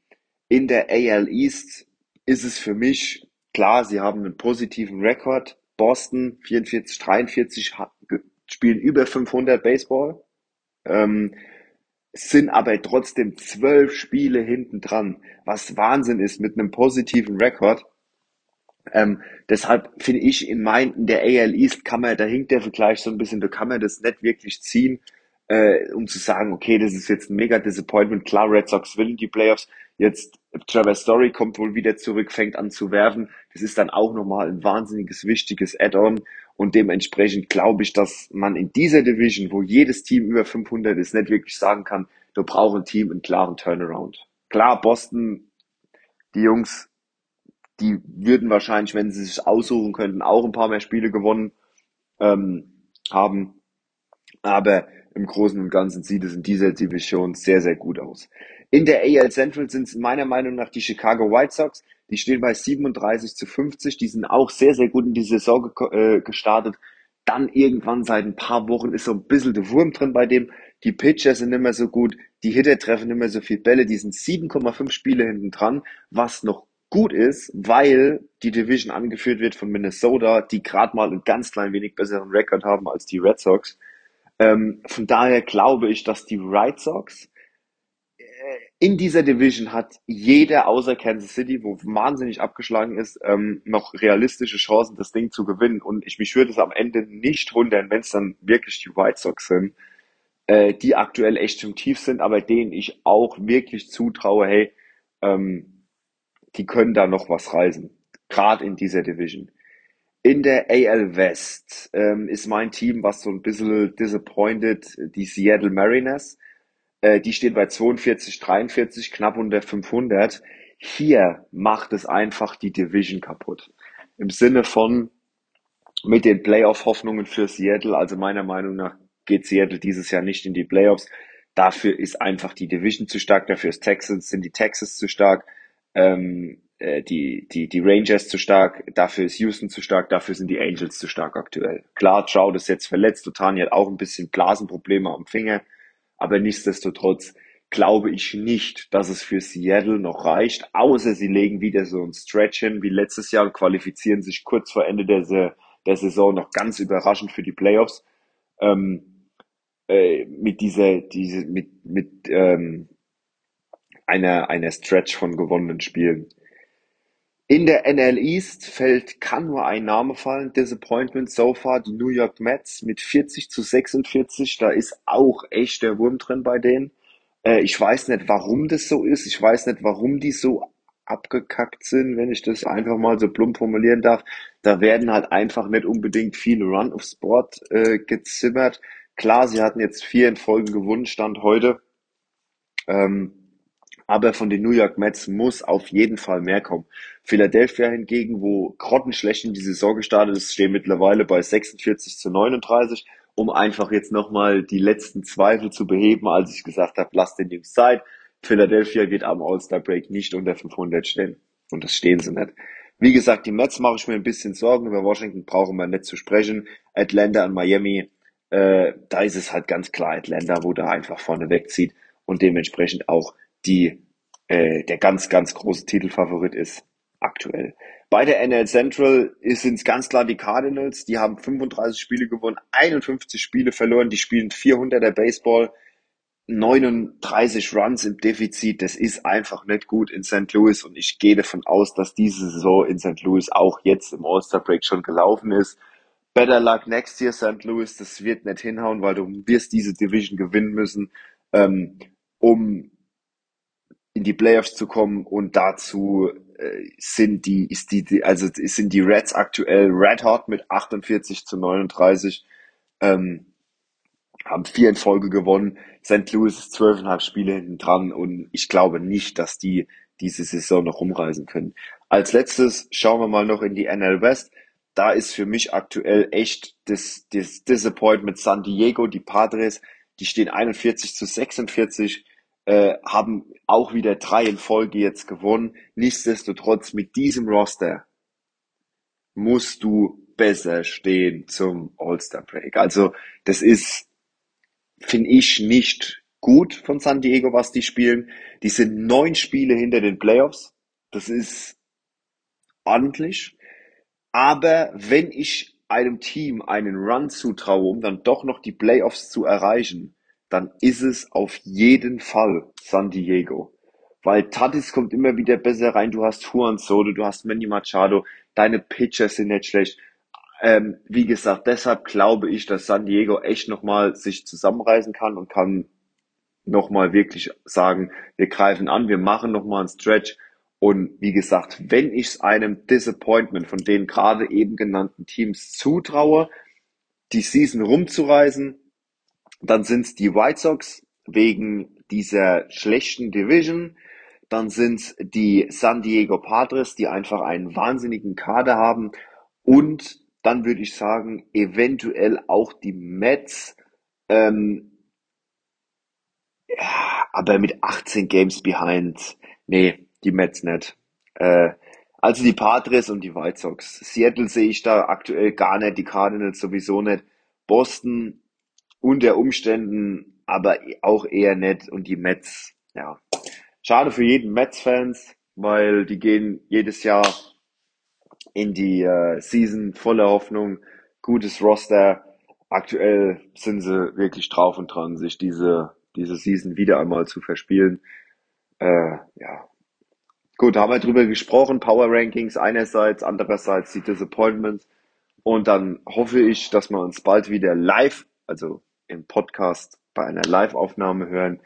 Speaker 5: in der AL East ist es für mich klar, sie haben einen positiven Rekord. Boston 44, 43 spielen über 500 Baseball, ähm, sind aber trotzdem zwölf Spiele hinten dran, was Wahnsinn ist mit einem positiven Rekord. Ähm, deshalb finde ich in mein, in der AL East kann man, da hinkt der Vergleich so ein bisschen, da kann man das nicht wirklich ziehen. Äh, um zu sagen, okay, das ist jetzt ein mega Disappointment. Klar, Red Sox will in die Playoffs. Jetzt Trevor Story kommt wohl wieder zurück, fängt an zu werfen. Das ist dann auch nochmal ein wahnsinniges, wichtiges Add-on. Und dementsprechend glaube ich, dass man in dieser Division, wo jedes Team über 500 ist, nicht wirklich sagen kann, du brauchst ein Team einen klaren Turnaround. Klar, Boston, die Jungs, die würden wahrscheinlich, wenn sie sich aussuchen könnten, auch ein paar mehr Spiele gewonnen ähm, haben. Aber im Großen und Ganzen sieht es in dieser Division sehr, sehr gut aus. In der AL Central sind es meiner Meinung nach die Chicago White Sox. Die stehen bei 37 zu 50. Die sind auch sehr, sehr gut in die Saison ge äh, gestartet. Dann irgendwann seit ein paar Wochen ist so ein bisschen der Wurm drin bei dem. Die Pitcher sind mehr so gut. Die Hitter treffen mehr so viel Bälle. Die sind 7,5 Spiele hinten dran, was noch gut ist, weil die Division angeführt wird von Minnesota, die gerade mal einen ganz klein wenig besseren Rekord haben als die Red Sox. Ähm, von daher glaube ich, dass die White Sox äh, in dieser Division hat jeder außer Kansas City, wo wahnsinnig abgeschlagen ist, ähm, noch realistische Chancen, das Ding zu gewinnen. Und ich mich würde es am Ende nicht wundern, wenn es dann wirklich die White Sox sind, äh, die aktuell echt im Tief sind, aber denen ich auch wirklich zutraue, hey, ähm, die können da noch was reisen. Gerade in dieser Division. In der AL West ähm, ist mein Team, was so ein bisschen disappointed, die Seattle Mariners. Äh, die stehen bei 42, 43, knapp unter 500. Hier macht es einfach die Division kaputt. Im Sinne von mit den Playoff-Hoffnungen für Seattle. Also meiner Meinung nach geht Seattle dieses Jahr nicht in die Playoffs. Dafür ist einfach die Division zu stark. Dafür ist Texans, sind die Texas zu stark. Ähm, äh, die, die, die Rangers zu stark, dafür ist Houston zu stark, dafür sind die Angels zu stark aktuell. Klar, Trout ist jetzt verletzt, Otani hat auch ein bisschen Blasenprobleme am Finger, aber nichtsdestotrotz glaube ich nicht, dass es für Seattle noch reicht, außer sie legen wieder so ein Stretch hin wie letztes Jahr und qualifizieren sich kurz vor Ende der, der Saison noch ganz überraschend für die Playoffs. Ähm, äh, mit dieser, diese, mit, mit ähm, einer, einer Stretch von gewonnenen Spielen. In der NL East fällt, kann nur ein Name fallen, Disappointment so far, die New York Mets mit 40 zu 46. Da ist auch echt der Wurm drin bei denen. Äh, ich weiß nicht, warum das so ist. Ich weiß nicht, warum die so abgekackt sind, wenn ich das einfach mal so plump formulieren darf. Da werden halt einfach nicht unbedingt viele Run of Sport äh, gezimmert. Klar, sie hatten jetzt vier in Folge gewonnen, Stand heute. Ähm, aber von den New York Mets muss auf jeden Fall mehr kommen. Philadelphia hingegen, wo grottenschlecht in die Saison gestartet ist, stehen mittlerweile bei 46 zu 39, um einfach jetzt nochmal die letzten Zweifel zu beheben, als ich gesagt habe, lasst den Jungs Zeit. Philadelphia wird am All-Star Break nicht unter 500 stehen. Und das stehen sie nicht. Wie gesagt, die Mets mache ich mir ein bisschen Sorgen. Über Washington brauchen wir nicht zu sprechen. Atlanta und Miami, äh, da ist es halt ganz klar Atlanta, wo da einfach vorne wegzieht und dementsprechend auch die, äh, der ganz, ganz große Titelfavorit ist aktuell. Bei der NL Central sind es ganz klar die Cardinals. Die haben 35 Spiele gewonnen, 51 Spiele verloren. Die spielen 400er Baseball, 39 Runs im Defizit. Das ist einfach nicht gut in St. Louis. Und ich gehe davon aus, dass diese Saison in St. Louis auch jetzt im All-Star Break schon gelaufen ist. Better luck next year, St. Louis. Das wird nicht hinhauen, weil du wirst diese Division gewinnen müssen, ähm, um in die Playoffs zu kommen und dazu äh, sind die, ist die, also sind die Reds aktuell red hot mit 48 zu 39, ähm, haben vier in Folge gewonnen. St. Louis ist zwölfeinhalb Spiele hinten dran und ich glaube nicht, dass die diese Saison noch rumreisen können. Als letztes schauen wir mal noch in die NL West. Da ist für mich aktuell echt das, das Disappointment San Diego, die Padres, die stehen 41 zu 46 äh, haben auch wieder drei in Folge jetzt gewonnen. Nichtsdestotrotz mit diesem Roster musst du besser stehen zum All-Star Break. Also das ist, finde ich, nicht gut von San Diego, was die spielen. Die sind neun Spiele hinter den Playoffs. Das ist ordentlich. Aber wenn ich einem Team einen Run zutraue, um dann doch noch die Playoffs zu erreichen, dann ist es auf jeden Fall San Diego. Weil Tatis kommt immer wieder besser rein. Du hast Juan Soto, du hast Manny Machado, deine Pitcher sind nicht schlecht. ähm, wie gesagt, deshalb glaube ich, dass San Diego echt nochmal sich zusammenreißen kann und kann nochmal wirklich sagen, wir greifen an, wir machen nochmal einen Stretch. Und wie gesagt, wenn ich es einem Disappointment von den gerade eben genannten Teams zutraue, die Season rumzureisen, dann sind es die White Sox wegen dieser schlechten Division. Dann sind es die San Diego Padres, die einfach einen wahnsinnigen Kader haben. Und dann würde ich sagen, eventuell auch die Mets. Ähm, ja, aber mit 18 Games behind. Nee, die Mets nicht. Äh, also die Padres und die White Sox. Seattle sehe ich da aktuell gar nicht, die Cardinals sowieso nicht. Boston unter Umständen aber auch eher nicht und die Mets, ja. Schade für jeden Mets-Fans, weil die gehen jedes Jahr in die äh, Season voller Hoffnung, gutes Roster. Aktuell sind sie wirklich drauf und dran, sich diese, diese Season wieder einmal zu verspielen. Äh, ja. Gut, haben wir drüber gesprochen, Power Rankings einerseits, andererseits die Disappointments. Und dann hoffe ich, dass wir uns bald wieder live, also im Podcast bei einer Live-Aufnahme hören.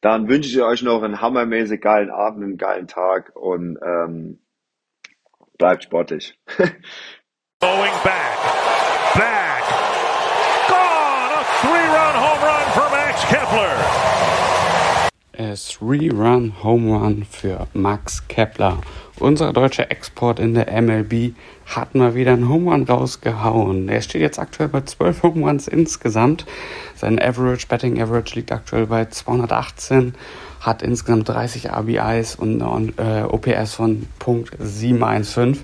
Speaker 5: Dann wünsche ich euch noch einen hammermäßig geilen Abend, einen geilen Tag und ähm, bleibt sportlich.
Speaker 1: Going back. Back. Gone! A three-run home run for Max Kepler.
Speaker 3: Three-Run Home Run für Max Kepler. Unser deutscher Export in der MLB hat mal wieder einen Home Run rausgehauen. Er steht jetzt aktuell bei 12 Home Runs insgesamt. Sein Average, Betting Average liegt aktuell bei 218, hat insgesamt 30 RBIs und eine äh, OPS von .715.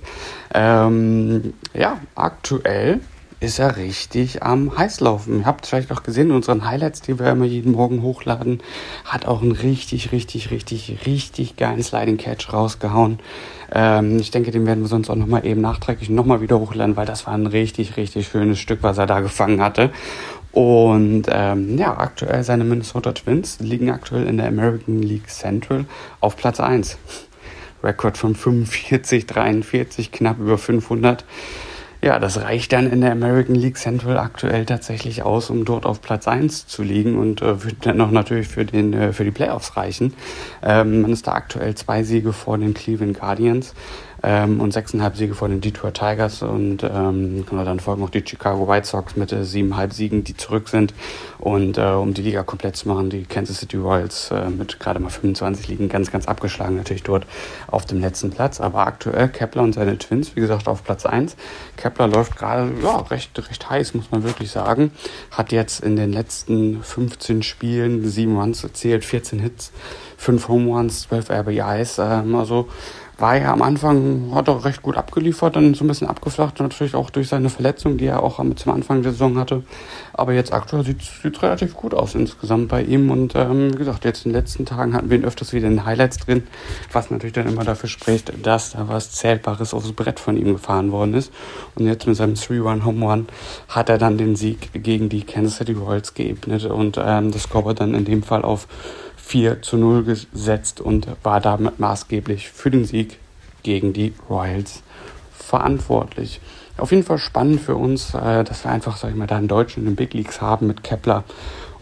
Speaker 3: Ähm, ja, aktuell ist er richtig am Heißlaufen. Ihr habt vielleicht auch gesehen in unseren Highlights, die wir immer jeden Morgen hochladen, hat auch einen richtig, richtig, richtig, richtig geilen Sliding Catch rausgehauen. Ähm, ich denke, den werden wir sonst auch nochmal eben nachträglich nochmal wieder hochladen, weil das war ein richtig, richtig schönes Stück, was er da gefangen hatte. Und ähm, ja, aktuell seine Minnesota Twins liegen aktuell in der American League Central auf Platz 1. Rekord von 45, 43, knapp über 500. Ja, das reicht dann in der American League Central aktuell tatsächlich aus, um dort auf Platz 1 zu liegen und äh, wird dann noch natürlich für, den, äh, für die Playoffs reichen. Ähm, man ist da aktuell zwei Siege vor den Cleveland Guardians ähm, und sechseinhalb Siege vor den Detroit Tigers und ähm, dann folgen auch die Chicago White Sox mit äh, siebeneinhalb Siegen, die zurück sind. Und äh, um die Liga komplett zu machen, die Kansas City Royals äh, mit gerade mal 25 Ligen ganz, ganz abgeschlagen natürlich dort auf dem letzten Platz, aber aktuell Kepler und seine Twins, wie gesagt, auf Platz 1. Kepler läuft gerade ja, recht, recht heiß, muss man wirklich sagen, hat jetzt in den letzten 15 Spielen sieben Runs erzielt, 14 Hits, 5 Home Runs, 12 RBIs, ähm, also war ja am Anfang, hat er recht gut abgeliefert, dann so ein bisschen abgeflacht, natürlich auch durch seine Verletzung, die er auch zum Anfang der Saison hatte. Aber jetzt aktuell sieht es relativ gut aus insgesamt bei ihm. Und ähm, wie gesagt, jetzt in den letzten Tagen hatten wir ihn öfters wieder in Highlights drin, was natürlich dann immer dafür spricht, dass da was Zählbares aufs Brett von ihm gefahren worden ist. Und jetzt mit seinem 3-Run-Home Run hat er dann den Sieg gegen die Kansas City Royals geebnet und ähm, das Scoreboard dann in dem Fall auf 4 zu 0 gesetzt und war damit maßgeblich für den Sieg gegen die Royals verantwortlich. Auf jeden Fall spannend für uns, äh, dass wir einfach, sag ich mal, da einen Deutschen in den Big Leagues haben mit Kepler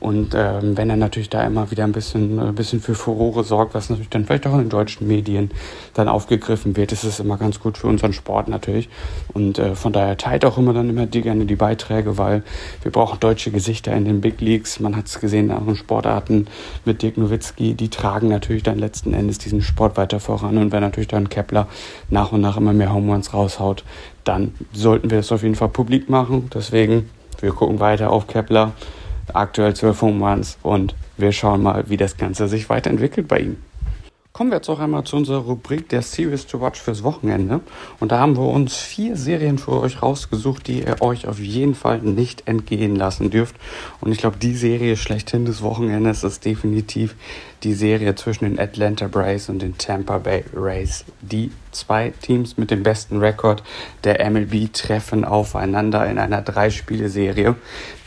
Speaker 3: und ähm, wenn er natürlich da immer wieder ein bisschen, ein bisschen für Furore sorgt, was natürlich dann vielleicht auch in den deutschen Medien dann aufgegriffen wird, ist es immer ganz gut für unseren Sport natürlich. Und äh, von daher teilt auch immer dann immer die, gerne die Beiträge, weil wir brauchen deutsche Gesichter in den Big Leagues. Man hat es gesehen in anderen Sportarten mit Dirk Nowitzki, die tragen natürlich dann letzten Endes diesen Sport weiter voran. Und wenn natürlich dann Kepler nach und nach immer mehr Home Runs raushaut, dann sollten wir das auf jeden Fall publik machen. Deswegen, wir gucken weiter auf Kepler aktuell 12 Home Runs und wir schauen mal, wie das Ganze sich weiterentwickelt bei ihm. Kommen wir jetzt auch einmal zu unserer Rubrik der Series to Watch fürs Wochenende. Und da haben wir uns vier Serien für euch rausgesucht, die ihr euch auf jeden Fall nicht entgehen lassen dürft. Und ich glaube, die Serie schlechthin des Wochenendes ist definitiv die Serie zwischen den Atlanta Braves und den Tampa Bay Rays. Die Zwei Teams mit dem besten Rekord der MLB treffen aufeinander in einer Drei-Spiele-Serie,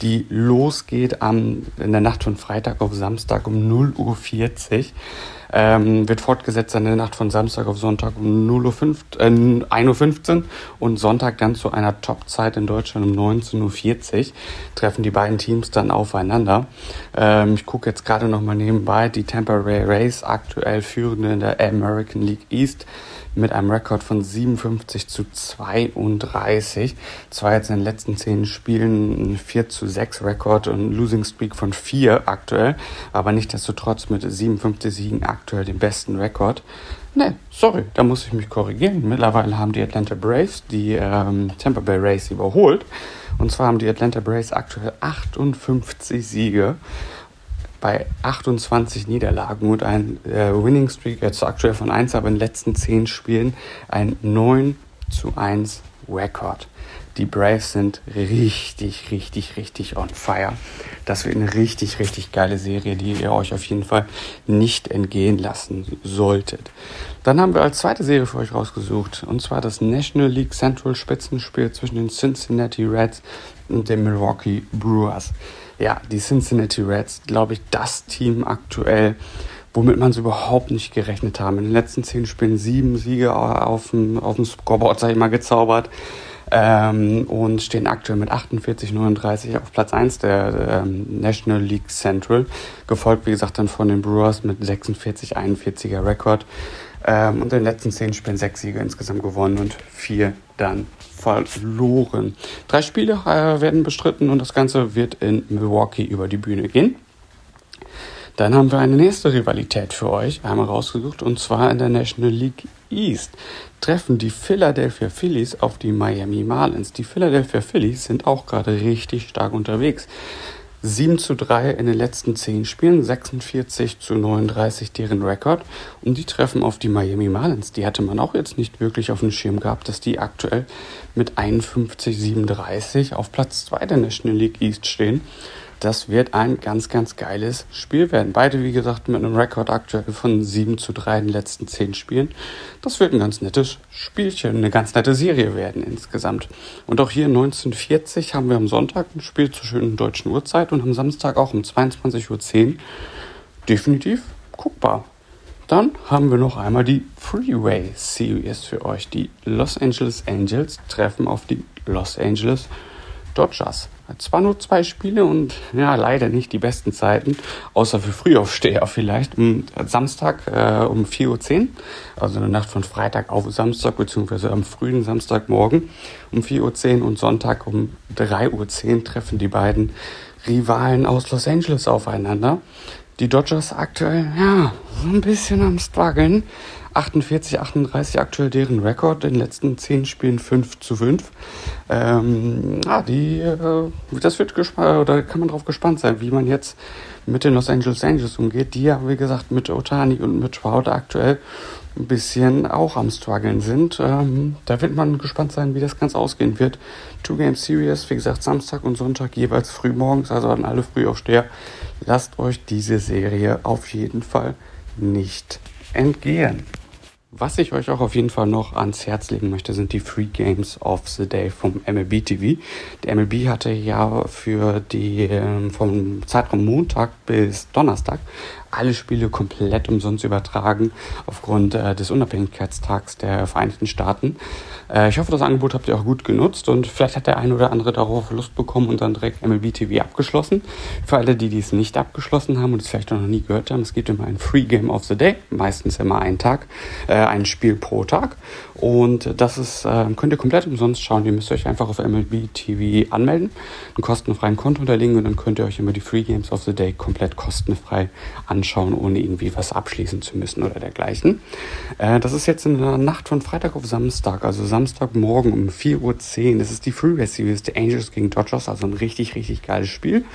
Speaker 3: die losgeht am, in der Nacht von Freitag auf Samstag um 0.40 Uhr. Ähm, wird fortgesetzt in der Nacht von Samstag auf Sonntag um 0 äh, 1.15 Uhr und Sonntag dann zu einer Topzeit in Deutschland um 19.40 Uhr treffen die beiden Teams dann aufeinander. Ähm, ich gucke jetzt gerade nochmal nebenbei die Tampa Bay Rays, aktuell führende in der American League East mit einem Rekord von 57 zu 32. Zwar jetzt in den letzten zehn Spielen ein 4 zu 6 Rekord und Losing Streak von 4 aktuell, aber nichtsdestotrotz mit 57 Siegen aktuell den besten Rekord. Ne, sorry, da muss ich mich korrigieren. Mittlerweile haben die Atlanta Braves die ähm, Tampa Bay Rays überholt. Und zwar haben die Atlanta Braves aktuell 58 Siege bei 28 Niederlagen und ein äh, Winning Streak jetzt aktuell von 1, aber in den letzten 10 Spielen ein 9 zu 1 Rekord. Die Braves sind richtig, richtig, richtig on fire. Das wird eine richtig, richtig geile Serie, die ihr euch auf jeden Fall nicht entgehen lassen solltet. Dann haben wir als zweite Serie für euch rausgesucht, und zwar das National League Central Spitzenspiel zwischen den Cincinnati Reds und den Milwaukee Brewers ja, die Cincinnati Reds, glaube ich, das Team aktuell, womit man es überhaupt nicht gerechnet haben. In den letzten zehn Spielen sieben Siege auf dem, auf dem Scoreboard, sag ich mal, gezaubert. Ähm, und stehen aktuell mit 48, 39 auf Platz 1 der ähm, National League Central. Gefolgt, wie gesagt, dann von den Brewers mit 46, 41er Rekord. Ähm, und in den letzten zehn Spielen sechs Siege insgesamt gewonnen und vier dann verloren. Drei Spiele äh, werden bestritten und das Ganze wird in Milwaukee über die Bühne gehen. Dann haben wir eine nächste Rivalität für euch einmal rausgesucht und zwar in der National League East treffen die Philadelphia Phillies auf die Miami Marlins. Die Philadelphia Phillies sind auch gerade richtig stark unterwegs. 7 zu 3 in den letzten 10 Spielen, 46 zu 39 deren Rekord. Und die treffen auf die Miami Marlins. Die hatte man auch jetzt nicht wirklich auf dem Schirm gehabt, dass die aktuell mit 51 37 auf Platz 2 der National League East stehen. Das wird ein ganz, ganz geiles Spiel werden. Beide, wie gesagt, mit einem Rekord aktuell von 7 zu 3 in den letzten 10 Spielen. Das wird ein ganz nettes Spielchen, eine ganz nette Serie werden insgesamt. Und auch hier 1940 haben wir am Sonntag ein Spiel zur schönen deutschen Uhrzeit und am Samstag auch um 22.10 Uhr. Definitiv guckbar. Dann haben wir noch einmal die Freeway Series für euch. Die Los Angeles Angels treffen auf die Los Angeles Dodgers. Zwar nur zwei Spiele und ja, leider nicht die besten Zeiten, außer für Frühaufsteher vielleicht. Am Samstag äh, um 4.10 Uhr, also in der Nacht von Freitag auf Samstag, beziehungsweise am frühen Samstagmorgen um 4.10 Uhr und Sonntag um 3.10 Uhr treffen die beiden Rivalen aus Los Angeles aufeinander. Die Dodgers aktuell, ja, so ein bisschen am struggeln. 48, 38 aktuell deren Rekord, in den letzten 10 Spielen 5 zu 5. Ähm, ah, die, äh, das wird gespannt, oder kann man drauf gespannt sein, wie man jetzt mit den Los Angeles Angels umgeht, die ja, wie gesagt, mit Otani und mit Trout aktuell ein bisschen auch am struggeln sind. Ähm, da wird man gespannt sein, wie das Ganze ausgehen wird. Two Game Series, wie gesagt, Samstag und Sonntag jeweils früh morgens, also an alle Frühaufsteher. Lasst euch diese Serie auf jeden Fall nicht entgehen. Was ich euch auch auf jeden Fall noch ans Herz legen möchte, sind die Free Games of the Day vom MLB TV. Der MLB hatte ja für die ähm, vom Zeitraum Montag bis Donnerstag alle Spiele komplett umsonst übertragen aufgrund äh, des Unabhängigkeitstags der Vereinigten Staaten. Äh, ich hoffe, das Angebot habt ihr auch gut genutzt und vielleicht hat der eine oder andere darauf Lust bekommen und dann direkt MLB TV abgeschlossen. Für alle, die dies nicht abgeschlossen haben und es vielleicht noch nie gehört haben, es gibt immer ein Free Game of the Day, meistens immer einen Tag, äh, ein Spiel pro Tag und das ist, äh, könnt ihr komplett umsonst schauen. Ihr müsst euch einfach auf MLB TV anmelden, einen kostenfreien Konto unterlegen und dann könnt ihr euch immer die Free Games of the Day komplett kostenfrei anschauen, ohne irgendwie was abschließen zu müssen oder dergleichen. Äh, das ist jetzt in der Nacht von Freitag auf Samstag, also Samstagmorgen um 4.10 Uhr. Das ist die Freeway Series der Angels gegen Dodgers, also ein richtig, richtig geiles Spiel.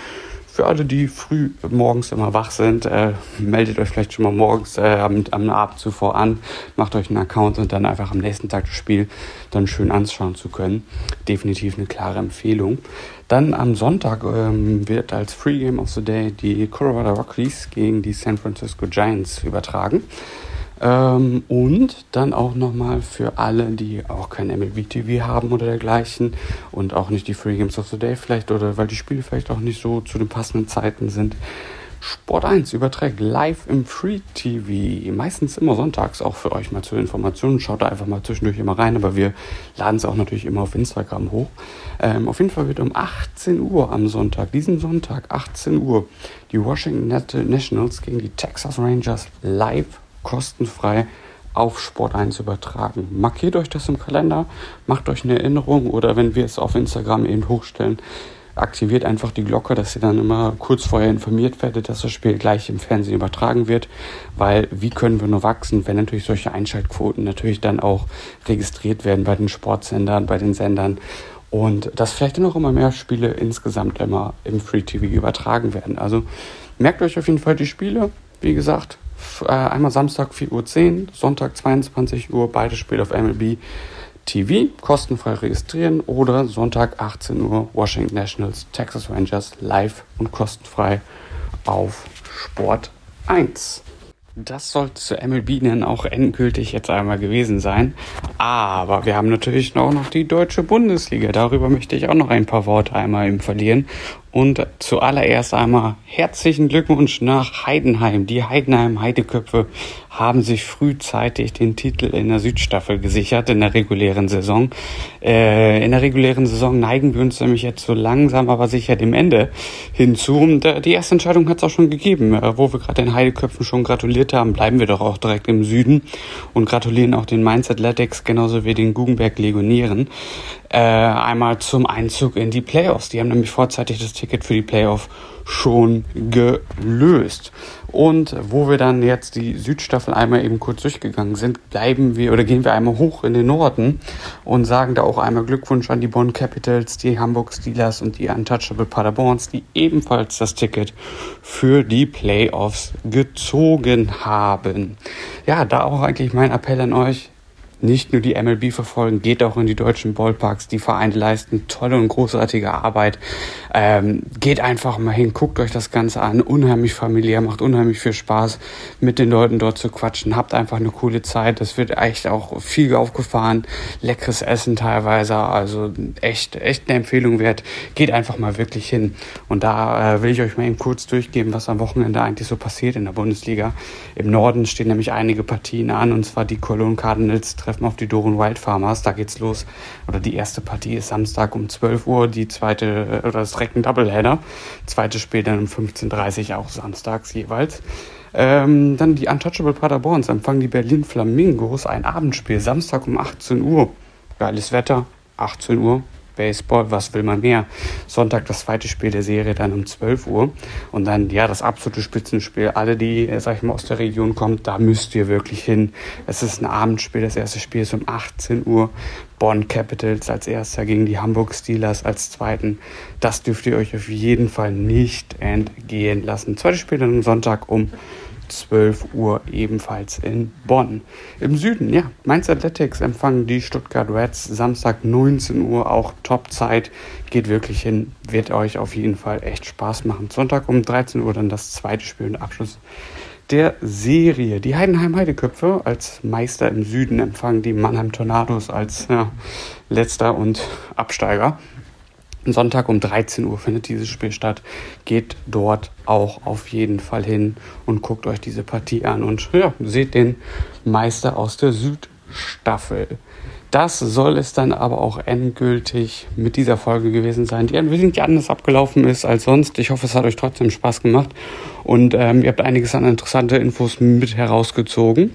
Speaker 3: Für alle, die früh morgens immer wach sind, äh, meldet euch vielleicht schon mal morgens äh, am, am Abend zuvor an, macht euch einen Account und dann einfach am nächsten Tag das Spiel dann schön anschauen zu können. Definitiv eine klare Empfehlung. Dann am Sonntag ähm, wird als Free Game of the Day die Colorado Rockies gegen die San Francisco Giants übertragen. Ähm, und dann auch nochmal für alle, die auch kein MLB TV haben oder dergleichen und auch nicht die Free Games of the Day vielleicht oder weil die Spiele vielleicht auch nicht so zu den passenden Zeiten sind. Sport 1 überträgt live im Free TV, meistens immer sonntags, auch für euch mal zur Information. Schaut da einfach mal zwischendurch immer rein, aber wir laden es auch natürlich immer auf Instagram hoch. Ähm, auf jeden Fall wird um 18 Uhr am Sonntag, diesen Sonntag, 18 Uhr, die Washington Nationals gegen die Texas Rangers live kostenfrei auf Sport 1 übertragen. Markiert euch das im Kalender, macht euch eine Erinnerung oder wenn wir es auf Instagram eben hochstellen, aktiviert einfach die Glocke, dass ihr dann immer kurz vorher informiert werdet, dass das Spiel gleich im Fernsehen übertragen wird, weil wie können wir nur wachsen, wenn natürlich solche Einschaltquoten natürlich dann auch registriert werden bei den Sportsendern, bei den Sendern und dass vielleicht noch immer mehr Spiele insgesamt immer im Free TV übertragen werden. Also merkt euch auf jeden Fall die Spiele, wie gesagt, einmal Samstag 4.10 Uhr, Sonntag 22 Uhr, beide Spiele auf MLB TV, kostenfrei registrieren oder Sonntag 18 Uhr Washington Nationals, Texas Rangers live und kostenfrei auf Sport 1. Das sollte zu MLB dann auch endgültig jetzt einmal gewesen sein. Aber wir haben natürlich auch noch die deutsche Bundesliga. Darüber möchte ich auch noch ein paar Worte einmal eben verlieren. Und zuallererst einmal herzlichen Glückwunsch nach Heidenheim. Die Heidenheim Heideköpfe haben sich frühzeitig den Titel in der Südstaffel gesichert in der regulären Saison. Äh, in der regulären Saison neigen wir uns nämlich jetzt so langsam, aber sicher dem Ende hinzu. Und äh, die erste Entscheidung hat es auch schon gegeben. Äh, wo wir gerade den Heideköpfen schon gratuliert haben, bleiben wir doch auch direkt im Süden und gratulieren auch den Mainz Athletics genauso wie den Guggenberg Legionären äh, einmal zum Einzug in die Playoffs. Die haben nämlich vorzeitig das Ticket für die Playoff schon gelöst. Und wo wir dann jetzt die Südstaffel einmal eben kurz durchgegangen sind, bleiben wir oder gehen wir einmal hoch in den Norden und sagen da auch einmal Glückwunsch an die Bonn Capitals, die Hamburg Steelers und die Untouchable Paderborns, die ebenfalls das Ticket für die Playoffs gezogen haben. Ja, da auch eigentlich mein Appell an euch nicht nur die MLB verfolgen, geht auch in die deutschen Ballparks. Die Vereine leisten tolle und großartige Arbeit. Ähm, geht einfach mal hin, guckt euch das Ganze an. Unheimlich familiär, macht unheimlich viel Spaß, mit den Leuten dort zu quatschen. Habt einfach eine coole Zeit. Das wird echt auch viel aufgefahren. Leckeres Essen teilweise. Also echt, echt eine Empfehlung wert. Geht einfach mal wirklich hin. Und da äh, will ich euch mal eben kurz durchgeben, was am Wochenende eigentlich so passiert in der Bundesliga. Im Norden stehen nämlich einige Partien an, und zwar die Cologne Cardinals treffen auf die Doren Wild Farmers. Da geht's los. Oder die erste Partie ist Samstag um 12 Uhr, die zweite, oder das ein Doubleheader. Zweites Spiel dann um 15.30 Uhr, auch samstags jeweils. Ähm, dann die Untouchable Paderborns empfangen die Berlin Flamingos. Ein Abendspiel, Samstag um 18 Uhr. Geiles Wetter, 18 Uhr, Baseball, was will man mehr? Sonntag das zweite Spiel der Serie dann um 12 Uhr und dann ja das absolute Spitzenspiel. Alle, die, sag ich mal, aus der Region kommen, da müsst ihr wirklich hin. Es ist ein Abendspiel, das erste Spiel ist um 18 Uhr. Bonn Capitals als erster gegen die Hamburg Steelers als zweiten. Das dürft ihr euch auf jeden Fall nicht entgehen lassen. Zweites Spiel dann am Sonntag um 12 Uhr ebenfalls in Bonn. Im Süden, ja, Mainz Athletics empfangen die Stuttgart Reds Samstag 19 Uhr, auch Top-Zeit. Geht wirklich hin, wird euch auf jeden Fall echt Spaß machen. Sonntag um 13 Uhr dann das zweite Spiel und Abschluss der Serie. Die Heidenheim Heideköpfe als Meister im Süden empfangen die Mannheim Tornados als ja, letzter und Absteiger. Sonntag um 13 Uhr findet dieses Spiel statt. Geht dort auch auf jeden Fall hin und guckt euch diese Partie an und ja, seht den Meister aus der Südstaffel. Das soll es dann aber auch endgültig mit dieser Folge gewesen sein, die ein wenig anders abgelaufen ist als sonst. Ich hoffe, es hat euch trotzdem Spaß gemacht und ähm, ihr habt einiges an interessante Infos mit herausgezogen.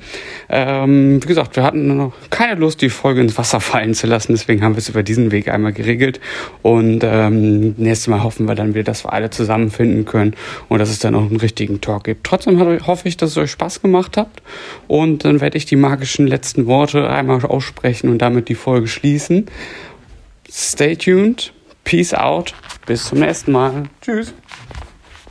Speaker 3: Ähm, wie gesagt, wir hatten noch keine Lust, die Folge ins Wasser fallen zu lassen, deswegen haben wir es über diesen Weg einmal geregelt. Und ähm, nächstes Mal hoffen wir dann wieder, dass wir alle zusammenfinden können und dass es dann auch einen richtigen Talk gibt. Trotzdem hat, hoffe ich, dass es euch Spaß gemacht habt. Und dann werde ich die magischen letzten Worte einmal aussprechen und damit die Folge schließen. Stay tuned. Peace out. Bis zum nächsten Mal. Tschüss.